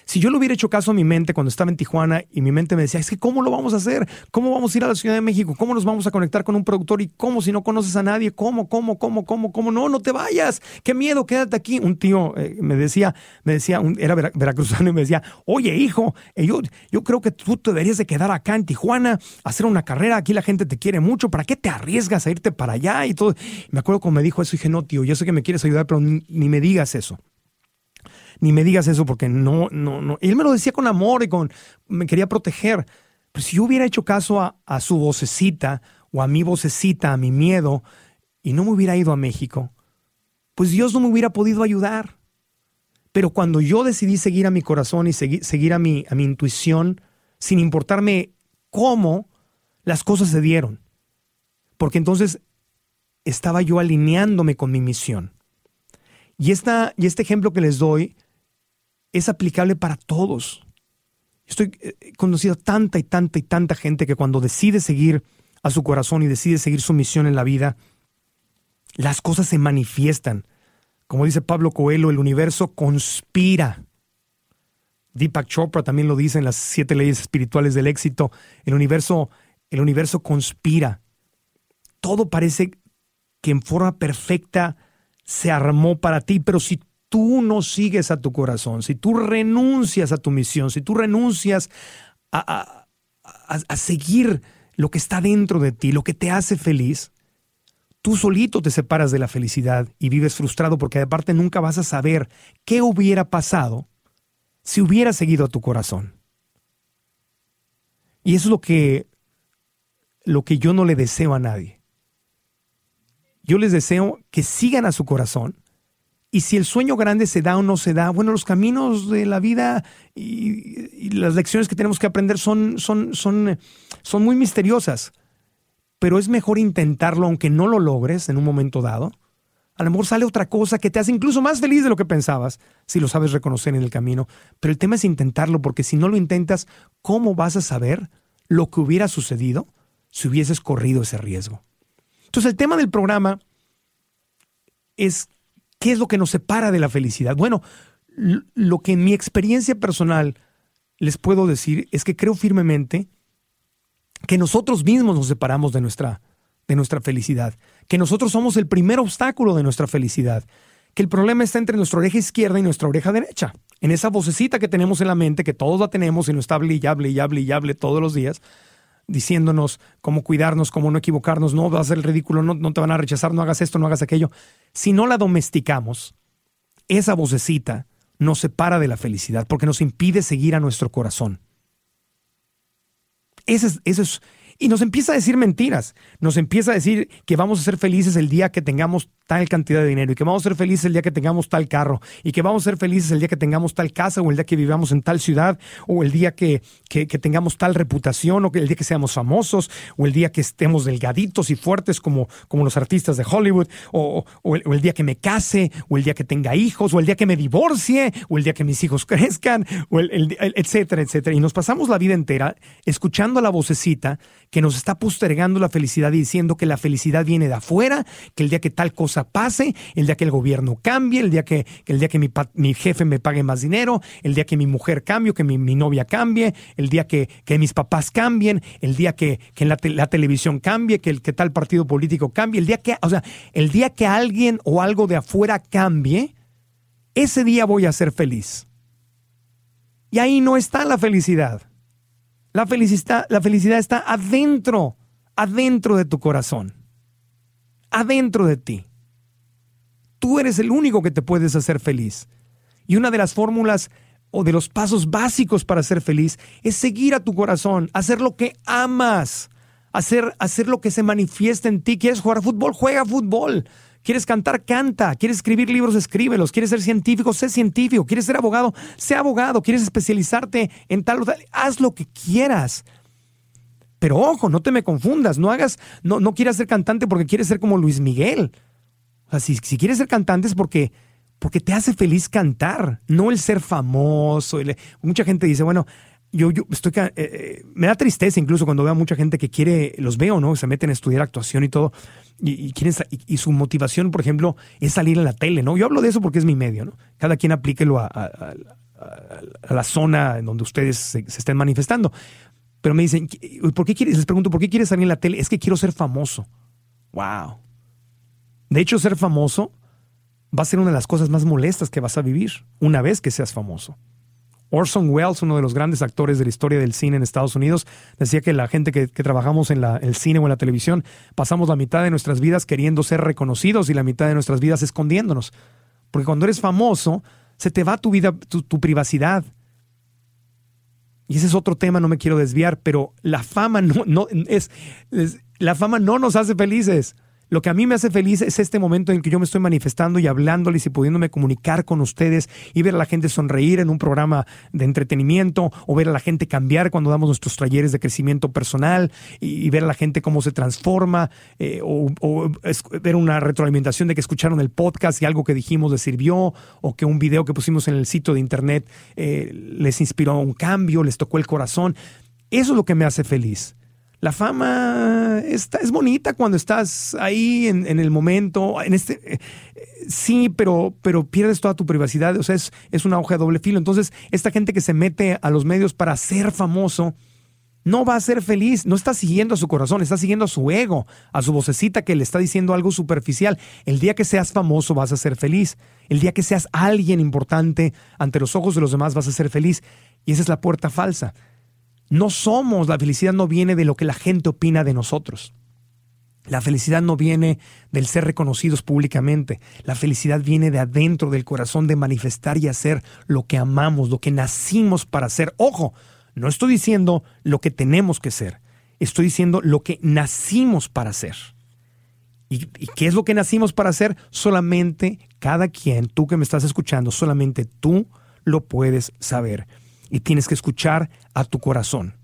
Si yo le hubiera hecho caso a mi mente cuando estaba en Tijuana y mi mente me decía, es que ¿cómo lo vamos a hacer? ¿Cómo vamos a ir a la Ciudad de México? ¿Cómo nos vamos a conectar con un productor? ¿Y cómo si no conoces a nadie? ¿Cómo, cómo, cómo, cómo, cómo? No, no te vayas. Qué miedo, quédate aquí. Un tío eh, me decía, me decía, era veracruzano y me decía, oye hijo, eh, yo, yo creo que tú te deberías de quedar acá en Tijuana, hacer una carrera. Aquí la gente te quiere mucho. ¿Para qué te arriesgas a irte para allá? Y todo. Me acuerdo cuando me dijo eso dije, no, tío, yo sé que me quieres ayudar, pero ni me digas eso ni me digas eso porque no, no, no. él me lo decía con amor y con, me quería proteger. Pero si yo hubiera hecho caso a, su vocecita o a mi vocecita, a mi miedo, y no me hubiera ido a México, pues Dios no me hubiera podido ayudar. Pero cuando yo decidí seguir a mi corazón y seguir, seguir a, mi, a mi intuición, sin importarme cómo, las cosas se dieron. Porque entonces estaba yo alineándome con mi misión. Y, esta, y este ejemplo que les doy es aplicable para todos. Estoy eh, he conocido tanta y tanta y tanta gente que cuando decide seguir a su corazón y decide seguir su misión en la vida, las cosas se manifiestan. Como dice Pablo Coelho, el universo conspira. Deepak Chopra también lo dice en las siete leyes espirituales del éxito. El universo, el universo conspira. Todo parece que en forma perfecta se armó para ti, pero si tú no sigues a tu corazón, si tú renuncias a tu misión, si tú renuncias a, seguir lo que está dentro de ti, lo que te hace feliz, tú solito te separas de la felicidad y vives frustrado porque aparte nunca vas a saber qué hubiera pasado si hubieras seguido a tu corazón. Y eso es lo que, lo que yo no le deseo a nadie. Yo les deseo que sigan a su corazón, y si el sueño grande se da o no se da, bueno, los caminos de la vida y, las lecciones que tenemos que aprender son, son, son, son muy misteriosas. Pero es mejor intentarlo aunque no lo logres en un momento dado. A lo mejor sale otra cosa que te hace incluso más feliz de lo que pensabas, si lo sabes reconocer en el camino. Pero el tema es intentarlo, porque si no lo intentas, ¿cómo vas a saber lo que hubiera sucedido si hubieses corrido ese riesgo? Entonces el tema del programa es ¿Qué es lo que nos separa de la felicidad? Bueno, lo que en mi experiencia personal les puedo decir es que creo firmemente que nosotros mismos nos separamos de nuestra, de nuestra felicidad, que nosotros somos el primer obstáculo de nuestra felicidad, que el problema está entre nuestra oreja izquierda y nuestra oreja derecha, en esa vocecita que tenemos en la mente, que todos la tenemos y nos está hable y hable y hable y hable todos los días, diciéndonos cómo cuidarnos, cómo no equivocarnos, no vas a hacer el ridículo, no, no te van a rechazar, no hagas esto, no hagas aquello. Si no la domesticamos, esa vocecita nos separa de la felicidad porque nos impide seguir a nuestro corazón. Eso es, eso es, y nos empieza a decir mentiras. Nos empieza a decir que vamos a ser felices el día que tengamos tal cantidad de dinero y que vamos a ser felices el día que tengamos tal carro y que vamos a ser felices el día que tengamos tal casa o el día que vivamos en tal ciudad o el día que, que, tengamos tal reputación o el día que seamos famosos o el día que estemos delgaditos y fuertes como, como los artistas de Hollywood o, o, el, día que me case o el día que tenga hijos o el día que me divorcie o el día que mis hijos crezcan o el, etcétera, etcétera. Y nos pasamos la vida entera escuchando la vocecita que nos está postergando la felicidad y diciendo que la felicidad viene de afuera, que el día que tal cosa pase, el día que el gobierno cambie, el día que, el día que mi, jefe me pague más dinero, el día que mi mujer cambie, que mi, novia cambie, el día que, mis papás cambien, el día que, la, la, televisión cambie, que, el, que tal partido político cambie, el día que, o sea, el día que alguien o algo de afuera cambie, ese día voy a ser feliz. Y ahí no está la felicidad. La felicidad, está adentro, adentro de tu corazón, adentro de ti. Tú eres el único que te puedes hacer feliz. Y una de las fórmulas o de los pasos básicos para ser feliz es seguir a tu corazón, hacer lo que amas, hacer, hacer lo que se manifiesta en ti. ¿Quieres jugar fútbol? Juega fútbol. ¿Quieres cantar? Canta. ¿Quieres escribir libros? Escríbelos. ¿Quieres ser científico? Sé científico. ¿Quieres ser abogado? Sé abogado. ¿Quieres especializarte en tal o tal? Haz lo que quieras. Pero ojo, no te me confundas. No hagas, no, no quieras ser cantante porque quieres ser como Luis Miguel. O sea, si, si quieres ser cantante es porque, porque te hace feliz cantar, no el ser famoso. mucha gente dice, bueno, yo, estoy, eh, eh, me da tristeza incluso cuando veo a mucha gente que quiere, los veo, ¿no? Se meten a estudiar actuación y todo, y, quieren, y, su motivación, por ejemplo, es salir en la tele, ¿no? Yo hablo de eso porque es mi medio, ¿no? Cada quien aplíquelo a, la zona en donde ustedes se, estén manifestando. Pero me dicen, ¿por qué quieres? Les pregunto, ¿por qué quieres salir en la tele? Es que quiero ser famoso. Wow. De hecho, ser famoso va a ser una de las cosas más molestas que vas a vivir una vez que seas famoso. Orson Welles, uno de los grandes actores de la historia del cine en Estados Unidos, decía que la gente que, trabajamos en el cine o en la televisión pasamos la mitad de nuestras vidas queriendo ser reconocidos y la mitad de nuestras vidas escondiéndonos. Porque cuando eres famoso, se te va tu vida, tu, privacidad. Y ese es otro tema, no me quiero desviar, pero la fama no, no es, la fama no nos hace felices. Lo que a mí me hace feliz es este momento en que yo me estoy manifestando y hablándoles y pudiéndome comunicar con ustedes y ver a la gente sonreír en un programa de entretenimiento o ver a la gente cambiar cuando damos nuestros talleres de crecimiento personal y, ver a la gente cómo se transforma eh, o, ver una retroalimentación de que escucharon el podcast y algo que dijimos les sirvió o que un video que pusimos en el sitio de internet eh, les inspiró un cambio, les tocó el corazón. Eso es lo que me hace feliz. La fama está, es bonita cuando estás ahí en, el momento. En este, eh, sí, pero, pero pierdes toda tu privacidad. O sea, es, es una hoja de doble filo. Entonces, esta gente que se mete a los medios para ser famoso, no va a ser feliz, no está siguiendo a su corazón, está siguiendo a su ego, a su vocecita que le está diciendo algo superficial. El día que seas famoso vas a ser feliz. El día que seas alguien importante ante los ojos de los demás vas a ser feliz. Y esa es la puerta falsa. No somos, la felicidad no viene de lo que la gente opina de nosotros. La felicidad no viene del ser reconocidos públicamente. La felicidad viene de adentro del corazón de manifestar y hacer lo que amamos, lo que nacimos para hacer. Ojo, no estoy diciendo lo que tenemos que ser. Estoy diciendo lo que nacimos para hacer. ¿Y, qué es lo que nacimos para hacer? Solamente cada quien, tú que me estás escuchando, solamente tú lo puedes saber y tienes que escuchar a tu corazón.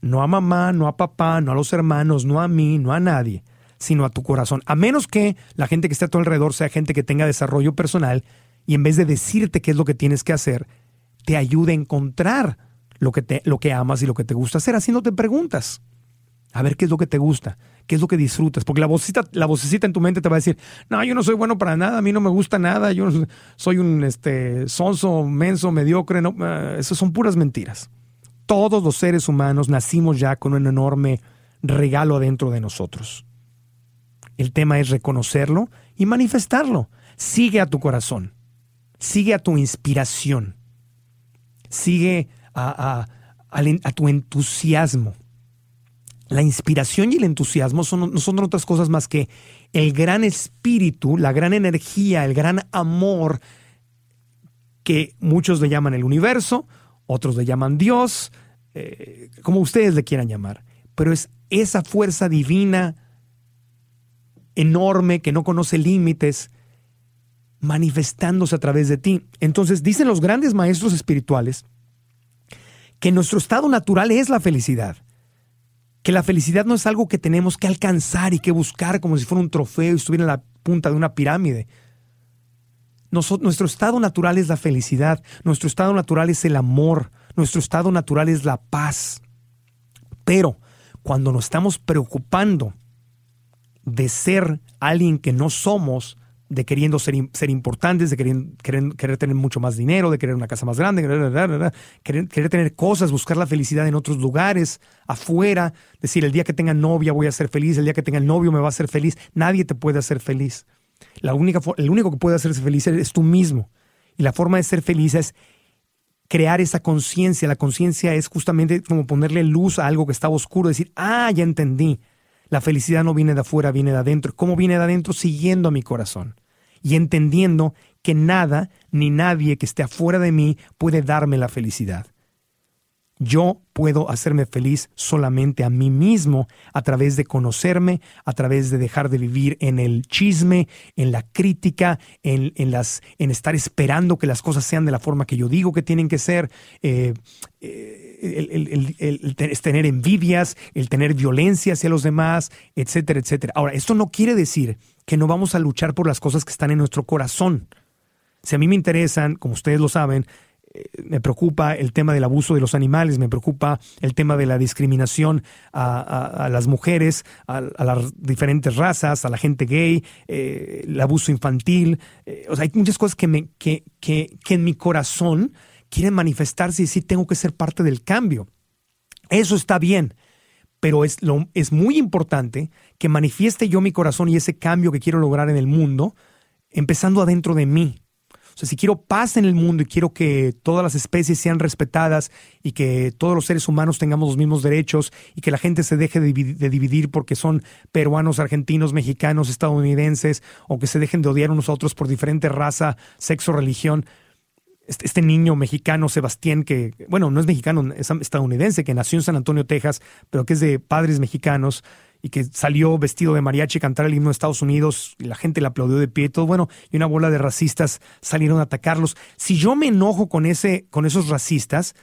No a mamá, no a papá, no a los hermanos, no a mí, no a nadie, sino a tu corazón. A menos que la gente que esté a tu alrededor sea gente que tenga desarrollo personal y en vez de decirte qué es lo que tienes que hacer, te ayude a encontrar lo que, te, lo que amas y lo que te gusta hacer, haciéndote preguntas. A ver qué es lo que te gusta, qué es lo que disfrutas. Porque la vocecita, la en tu mente te va a decir, no, yo no soy bueno para nada, a mí no me gusta nada, yo soy un este, sonso, menso, mediocre. No, uh, esas son puras mentiras. Todos los seres humanos nacimos ya con un enorme regalo adentro de nosotros. El tema es reconocerlo y manifestarlo. Sigue a tu corazón, sigue a tu inspiración, sigue a tu entusiasmo la inspiración y el entusiasmo son, no son otras cosas más que el gran espíritu, la gran energía, el gran amor que muchos le llaman el universo, otros le llaman Dios, eh, como ustedes le quieran llamar. Pero es esa fuerza divina enorme que no conoce límites manifestándose a través de ti. Entonces dicen los grandes maestros espirituales que nuestro estado natural es la felicidad que la felicidad no es algo que tenemos que alcanzar y que buscar como si fuera un trofeo y estuviera en la punta de una pirámide. nuestro estado natural es la felicidad, nuestro estado natural es el amor, nuestro estado natural es la paz. Pero cuando nos estamos preocupando de ser alguien que no somos, de queriendo ser, ser importantes, de querer, querer, tener mucho más dinero, de querer una casa más grande, querer, querer, tener cosas, buscar la felicidad en otros lugares, afuera, decir, el día que tenga novia voy a ser feliz, el día que tenga novio me va a hacer feliz. Nadie te puede hacer feliz. La única, el único que puede hacerse feliz es tú mismo. Y la forma de ser feliz es crear esa conciencia. La conciencia es justamente como ponerle luz a algo que estaba oscuro, decir, ah, ya entendí. La felicidad no viene de afuera, viene de adentro. ¿Cómo viene de adentro? Siguiendo a mi corazón y entendiendo que nada ni nadie que esté afuera de mí puede darme la felicidad. Yo puedo hacerme feliz solamente a mí mismo a través de conocerme, a través de dejar de vivir en el chisme, en la crítica, en, las, en estar esperando que las cosas sean de la forma que yo digo que tienen que ser. Eh, eh, el, tener envidias, el tener violencia hacia los demás, etcétera, etcétera. Ahora, esto no quiere decir que no vamos a luchar por las cosas que están en nuestro corazón. Si a mí me interesan, como ustedes lo saben, eh, me preocupa el tema del abuso de los animales, me preocupa el tema de la discriminación a, las mujeres, a, las diferentes razas, a la gente gay, eh, el abuso infantil. Eh, o sea, hay muchas cosas que, me, que, que, que en mi corazón quieren manifestarse y decir, tengo que ser parte del cambio. Eso está bien, pero es, lo, es muy importante que manifieste yo mi corazón y ese cambio que quiero lograr en el mundo, empezando adentro de mí. O sea, si quiero paz en el mundo y quiero que todas las especies sean respetadas y que todos los seres humanos tengamos los mismos derechos y que la gente se deje de dividir porque son peruanos, argentinos, mexicanos, estadounidenses o que se dejen de odiar unos a otros por diferente raza, sexo, religión, este, este, niño mexicano, Sebastián, que, bueno, no es mexicano, es estadounidense, que nació en San Antonio, Texas, pero que es de padres mexicanos y que salió vestido de mariachi a cantar el himno de Estados Unidos y la gente le aplaudió de pie todo, bueno, y una bola de racistas salieron a atacarlos. Si yo me enojo con, ese, con esos racistas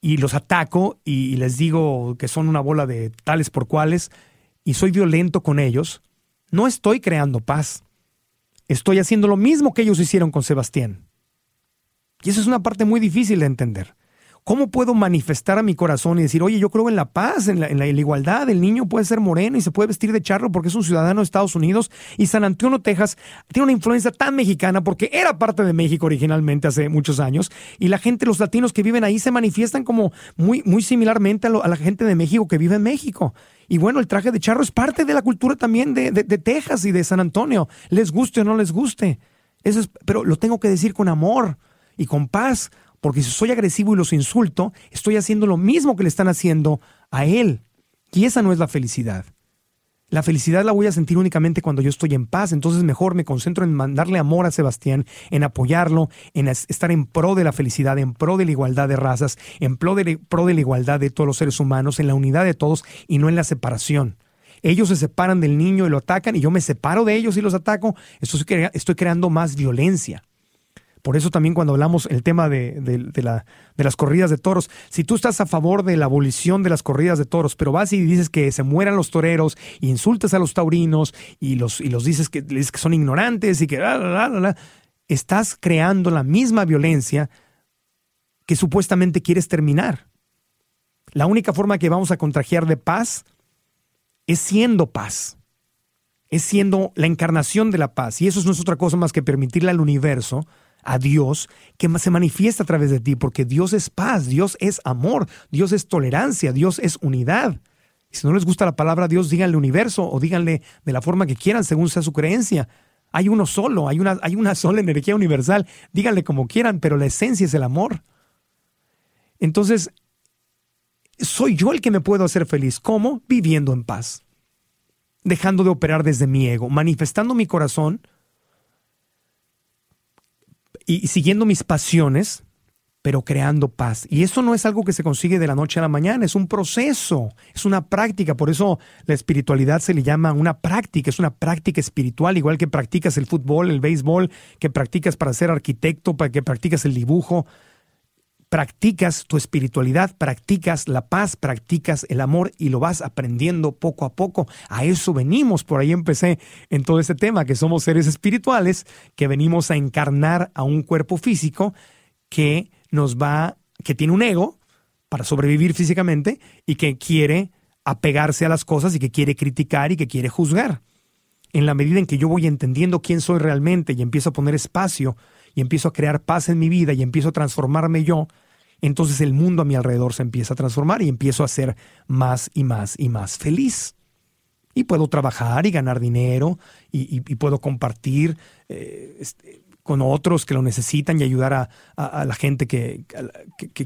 y los ataco y les digo que son una bola de tales por cuales y soy violento con ellos, no estoy creando paz. Estoy haciendo lo mismo que ellos hicieron con Sebastián. Y eso es una parte muy difícil de entender. ¿Cómo puedo manifestar a mi corazón y decir, oye, yo creo en la paz, en la, igualdad, el niño puede ser moreno y se puede vestir de charro porque es un ciudadano de Estados Unidos y San Antonio, Texas, tiene una influencia tan mexicana porque era parte de México originalmente hace muchos años y la gente, los latinos que viven ahí se manifiestan como muy, muy similarmente a, la gente de México que vive en México. Y bueno, el traje de charro es parte de la cultura también de, de Texas y de San Antonio, les guste o no les guste. Eso es, pero lo tengo que decir con amor y con paz, porque si soy agresivo y los insulto, estoy haciendo lo mismo que le están haciendo a él. Y esa no es la felicidad. La felicidad la voy a sentir únicamente cuando yo estoy en paz, entonces mejor me concentro en mandarle amor a Sebastián, en apoyarlo, en estar en pro de la felicidad, en pro de la igualdad de razas, en pro de, pro de la igualdad de todos los seres humanos, en la unidad de todos y no en la separación. Ellos se separan del niño y lo atacan y yo me separo de ellos y los ataco, estoy creando más violencia. Por eso también cuando hablamos el tema de, la, de, las corridas de toros, si tú estás a favor de la abolición de las corridas de toros, pero vas y dices que se mueran los toreros, insultas a los taurinos y los, y los dices, que, que son ignorantes y que... estás creando la misma violencia que supuestamente quieres terminar. La única forma que vamos a contrajear de paz es siendo paz. Es siendo la encarnación de la paz. Y eso no es otra cosa más que permitirle al universo, a Dios, que se manifiesta a través de ti, porque Dios es paz, Dios es amor, Dios es tolerancia, Dios es unidad. Si no les gusta la palabra Dios, díganle universo o díganle de la forma que quieran, según sea su creencia. Hay uno solo, hay una, hay una sola energía universal. Díganle como quieran, pero la esencia es el amor. Entonces, soy yo el que me puedo hacer feliz. ¿Cómo? Viviendo en paz. Dejando de operar desde mi ego, manifestando mi corazón y siguiendo mis pasiones, pero creando paz. Y eso no es algo que se consigue de la noche a la mañana, es un proceso, es una práctica. Por eso la espiritualidad se le llama una práctica, es una práctica espiritual, igual que practicas el fútbol, el béisbol, que practicas para ser arquitecto, para que practicas el dibujo practicas tu espiritualidad, practicas la paz, practicas el amor y lo vas aprendiendo poco a poco. A eso venimos, por ahí empecé en todo este tema, que somos seres espirituales, que venimos a encarnar a un cuerpo físico que nos va, que tiene un ego para sobrevivir físicamente y que quiere apegarse a las cosas y que quiere criticar y que quiere juzgar. En la medida en que yo voy entendiendo quién soy realmente y empiezo a poner espacio y empiezo a crear paz en mi vida y empiezo a transformarme yo, entonces el mundo a mi alrededor se empieza a transformar y empiezo a ser más y más y más feliz. Y puedo trabajar y ganar dinero y, puedo compartir eh, este, con otros que lo necesitan y ayudar a, la gente que,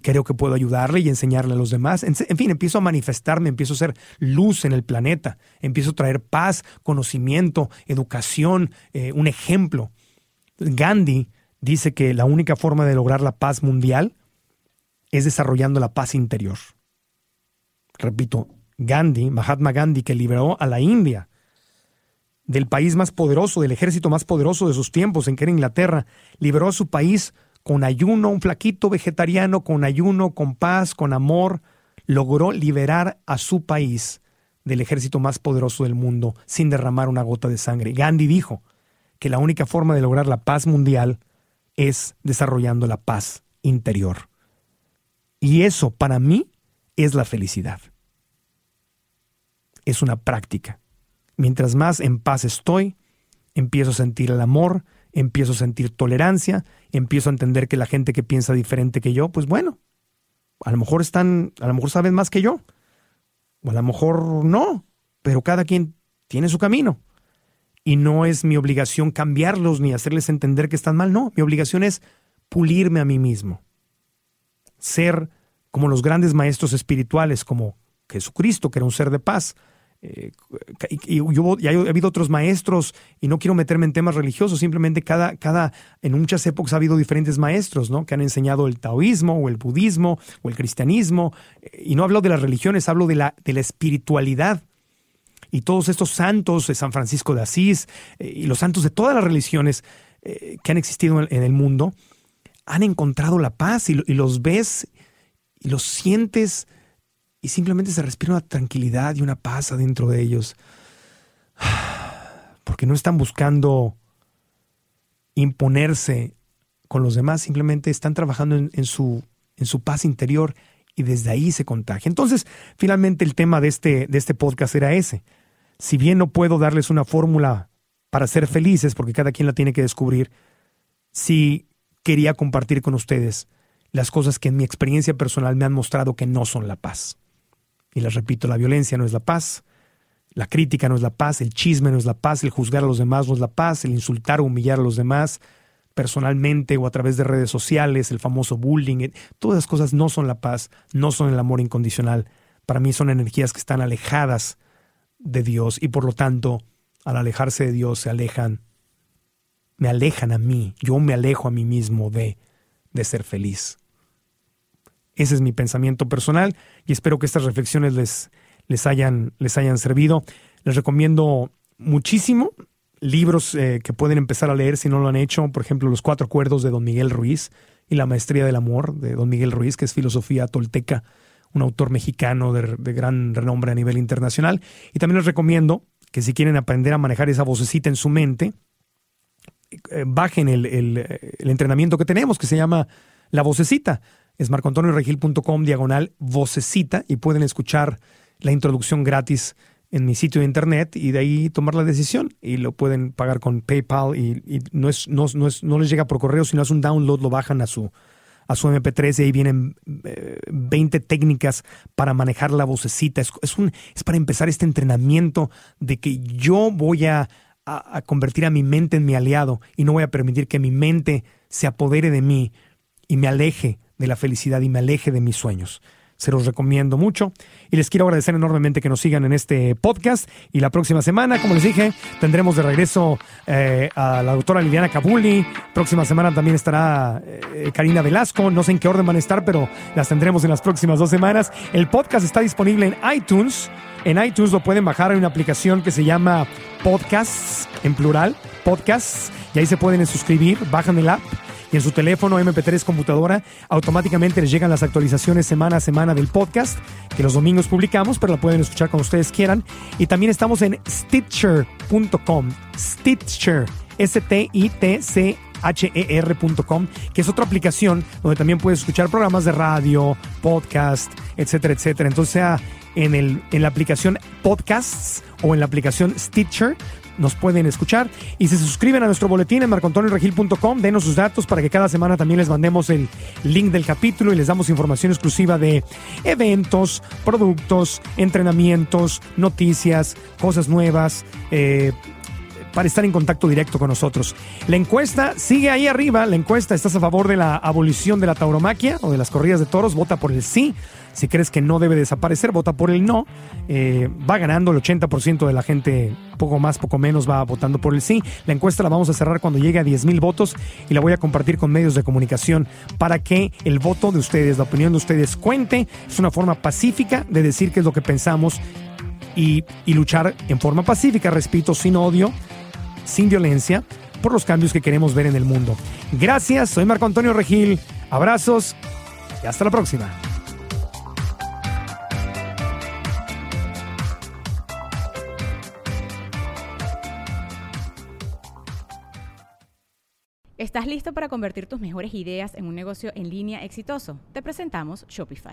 creo que puedo ayudarle y enseñarle a los demás. En, fin, empiezo a manifestarme, empiezo a ser luz en el planeta, empiezo a traer paz, conocimiento, educación, eh, un ejemplo. Gandhi dice que la única forma de lograr la paz mundial es desarrollando la paz interior. Repito, Gandhi, Mahatma Gandhi, que liberó a la India del país más poderoso, del ejército más poderoso de sus tiempos, en que era Inglaterra, liberó a su país con ayuno, un flaquito vegetariano, con ayuno, con paz, con amor, logró liberar a su país del ejército más poderoso del mundo sin derramar una gota de sangre. Gandhi dijo que la única forma de lograr la paz mundial es desarrollando la paz interior. Y eso para mí es la felicidad. Es una práctica. Mientras más en paz estoy, empiezo a sentir el amor, empiezo a sentir tolerancia, empiezo a entender que la gente que piensa diferente que yo, pues bueno, a lo mejor están, a lo mejor saben más que yo, o a lo mejor no, pero cada quien tiene su camino y no es mi obligación cambiarlos ni hacerles entender que están mal, no, mi obligación es pulirme a mí mismo, ser como los grandes maestros espirituales, como Jesucristo, que era un ser de paz. Eh, y, yo, ha habido otros maestros, y no quiero meterme en temas religiosos, simplemente cada, cada, en muchas épocas ha habido diferentes maestros, ¿no? Que han enseñado el taoísmo, o el budismo, o el cristianismo, eh, y no hablo de las religiones, hablo de la, de la espiritualidad y todos estos santos San Francisco de Asís eh, y los santos de todas las religiones que han existido en, el mundo, han encontrado la paz y, los ves y los sientes y simplemente se respira una tranquilidad y una paz adentro de ellos. Porque no están buscando imponerse con los demás, simplemente están trabajando en, su, en su paz interior y desde ahí se contagia. Entonces, finalmente el tema de este, de este podcast era ese si bien no puedo darles una fórmula para ser felices, porque cada quien la tiene que descubrir, sí quería compartir con ustedes las cosas que en mi experiencia personal me han mostrado que no son la paz. Y les repito, la violencia no es la paz, la crítica no es la paz, el chisme no es la paz, el juzgar a los demás no es la paz, el insultar o humillar a los demás personalmente o a través de redes sociales, el famoso bullying, todas esas cosas no son la paz, no son el amor incondicional. Para mí son energías que están alejadas de Dios y por lo tanto, al alejarse de Dios, se alejan, me alejan a mí, yo me alejo a mí mismo de, de ser feliz. Ese es mi pensamiento personal y espero que estas reflexiones les, les, hayan, les hayan servido. Les recomiendo muchísimo libros eh, que pueden empezar a leer si no lo han hecho, por ejemplo, Los Cuatro Acuerdos de Don Miguel Ruiz y La Maestría del Amor de Don Miguel Ruiz, que es filosofía tolteca un autor mexicano de, gran renombre a nivel internacional. Y también les recomiendo que si quieren aprender a manejar esa vocecita en su mente, bajen el, entrenamiento que tenemos, que se llama La Vocecita. Es marcoantonioregil.com diagonal vocecita y pueden escuchar la introducción gratis en mi sitio de internet y de ahí tomar la decisión y lo pueden pagar con PayPal y, no, es, no, es, no les llega por correo, sino es un download, lo bajan a su, a su MP3 y ahí vienen eh, 20 técnicas para manejar la vocecita. Es, es para empezar este entrenamiento de que yo voy a, a, convertir a mi mente en mi aliado y no voy a permitir que mi mente se apodere de mí y me aleje de la felicidad y me aleje de mis sueños. Se los recomiendo mucho y les quiero agradecer enormemente que nos sigan en este podcast y la próxima semana, como les dije, tendremos de regreso eh, a la doctora Liliana Cabuli. Próxima semana también estará eh, Karina Velasco. No sé en qué orden van a estar, pero las tendremos en las próximas dos semanas. El podcast está disponible en iTunes. En iTunes lo pueden bajar en una aplicación que se llama Podcasts, en plural, Podcasts, y ahí se pueden suscribir, bajan el app y en su teléfono MP3 computadora automáticamente les llegan las actualizaciones semana a semana del podcast que los domingos publicamos, pero la pueden escuchar cuando ustedes quieran. Y también estamos en stitcher.com, Stitcher, S-T-I-T-C. H-E-R.com, que es otra aplicación donde también puedes escuchar programas de radio, podcast, etcétera, etcétera. Entonces, sea en, el, en la aplicación Podcasts o en la aplicación Stitcher, nos pueden escuchar. Y se suscriben a nuestro boletín en marcoantonioregil.com, denos sus datos para que cada semana también les mandemos el link del capítulo y les damos información exclusiva de eventos, productos, entrenamientos, noticias, cosas nuevas. Eh, para estar en contacto directo con nosotros. La encuesta sigue ahí arriba. La encuesta, ¿estás a favor de la abolición de la tauromaquia o de las corridas de toros? Vota por el sí. Si crees que no debe desaparecer, vota por el no. Eh, va ganando el 80% de la gente, poco más, poco menos, va votando por el sí. La encuesta la vamos a cerrar cuando llegue a 10 mil votos y la voy a compartir con medios de comunicación para que el voto de ustedes, la opinión de ustedes cuente. Es una forma pacífica de decir qué es lo que pensamos y, y luchar en forma pacífica, respeto, sin odio sin violencia, por los cambios que queremos ver en el mundo. Gracias, soy Marco Antonio Regil, abrazos y hasta la próxima.
¿Estás listo para convertir tus mejores ideas en un negocio en línea exitoso? Te presentamos Shopify.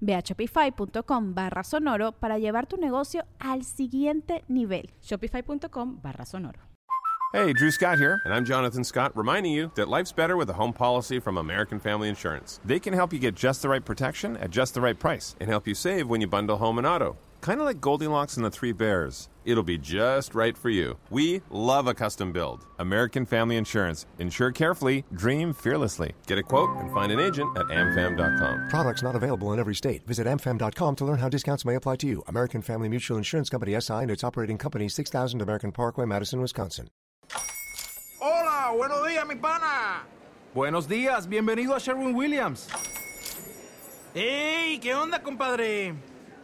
Ve a shopify.com barra sonoro para llevar tu negocio al siguiente nivel.
Shopify.com barra sonoro.
Hey, Drew Scott here, and I'm Jonathan Scott, reminding you that life's better with a home policy from American Family Insurance. They can help you get just the right protection at just the right price and help you save when you bundle home and auto. Kind of like Goldilocks and the Three Bears. It'll be just right for you. We love a custom build. American Family Insurance. Insure carefully, dream fearlessly. Get a quote and find an agent at amfam.com.
Products not available in every state. Visit amfam.com to learn how discounts may apply to you. American Family Mutual Insurance Company SI and its operating company 6000 American Parkway, Madison, Wisconsin.
Hola, buenos días, mi pana.
Buenos días, bienvenido a Sherwin Williams.
¡Ey! ¿Qué onda, compadre?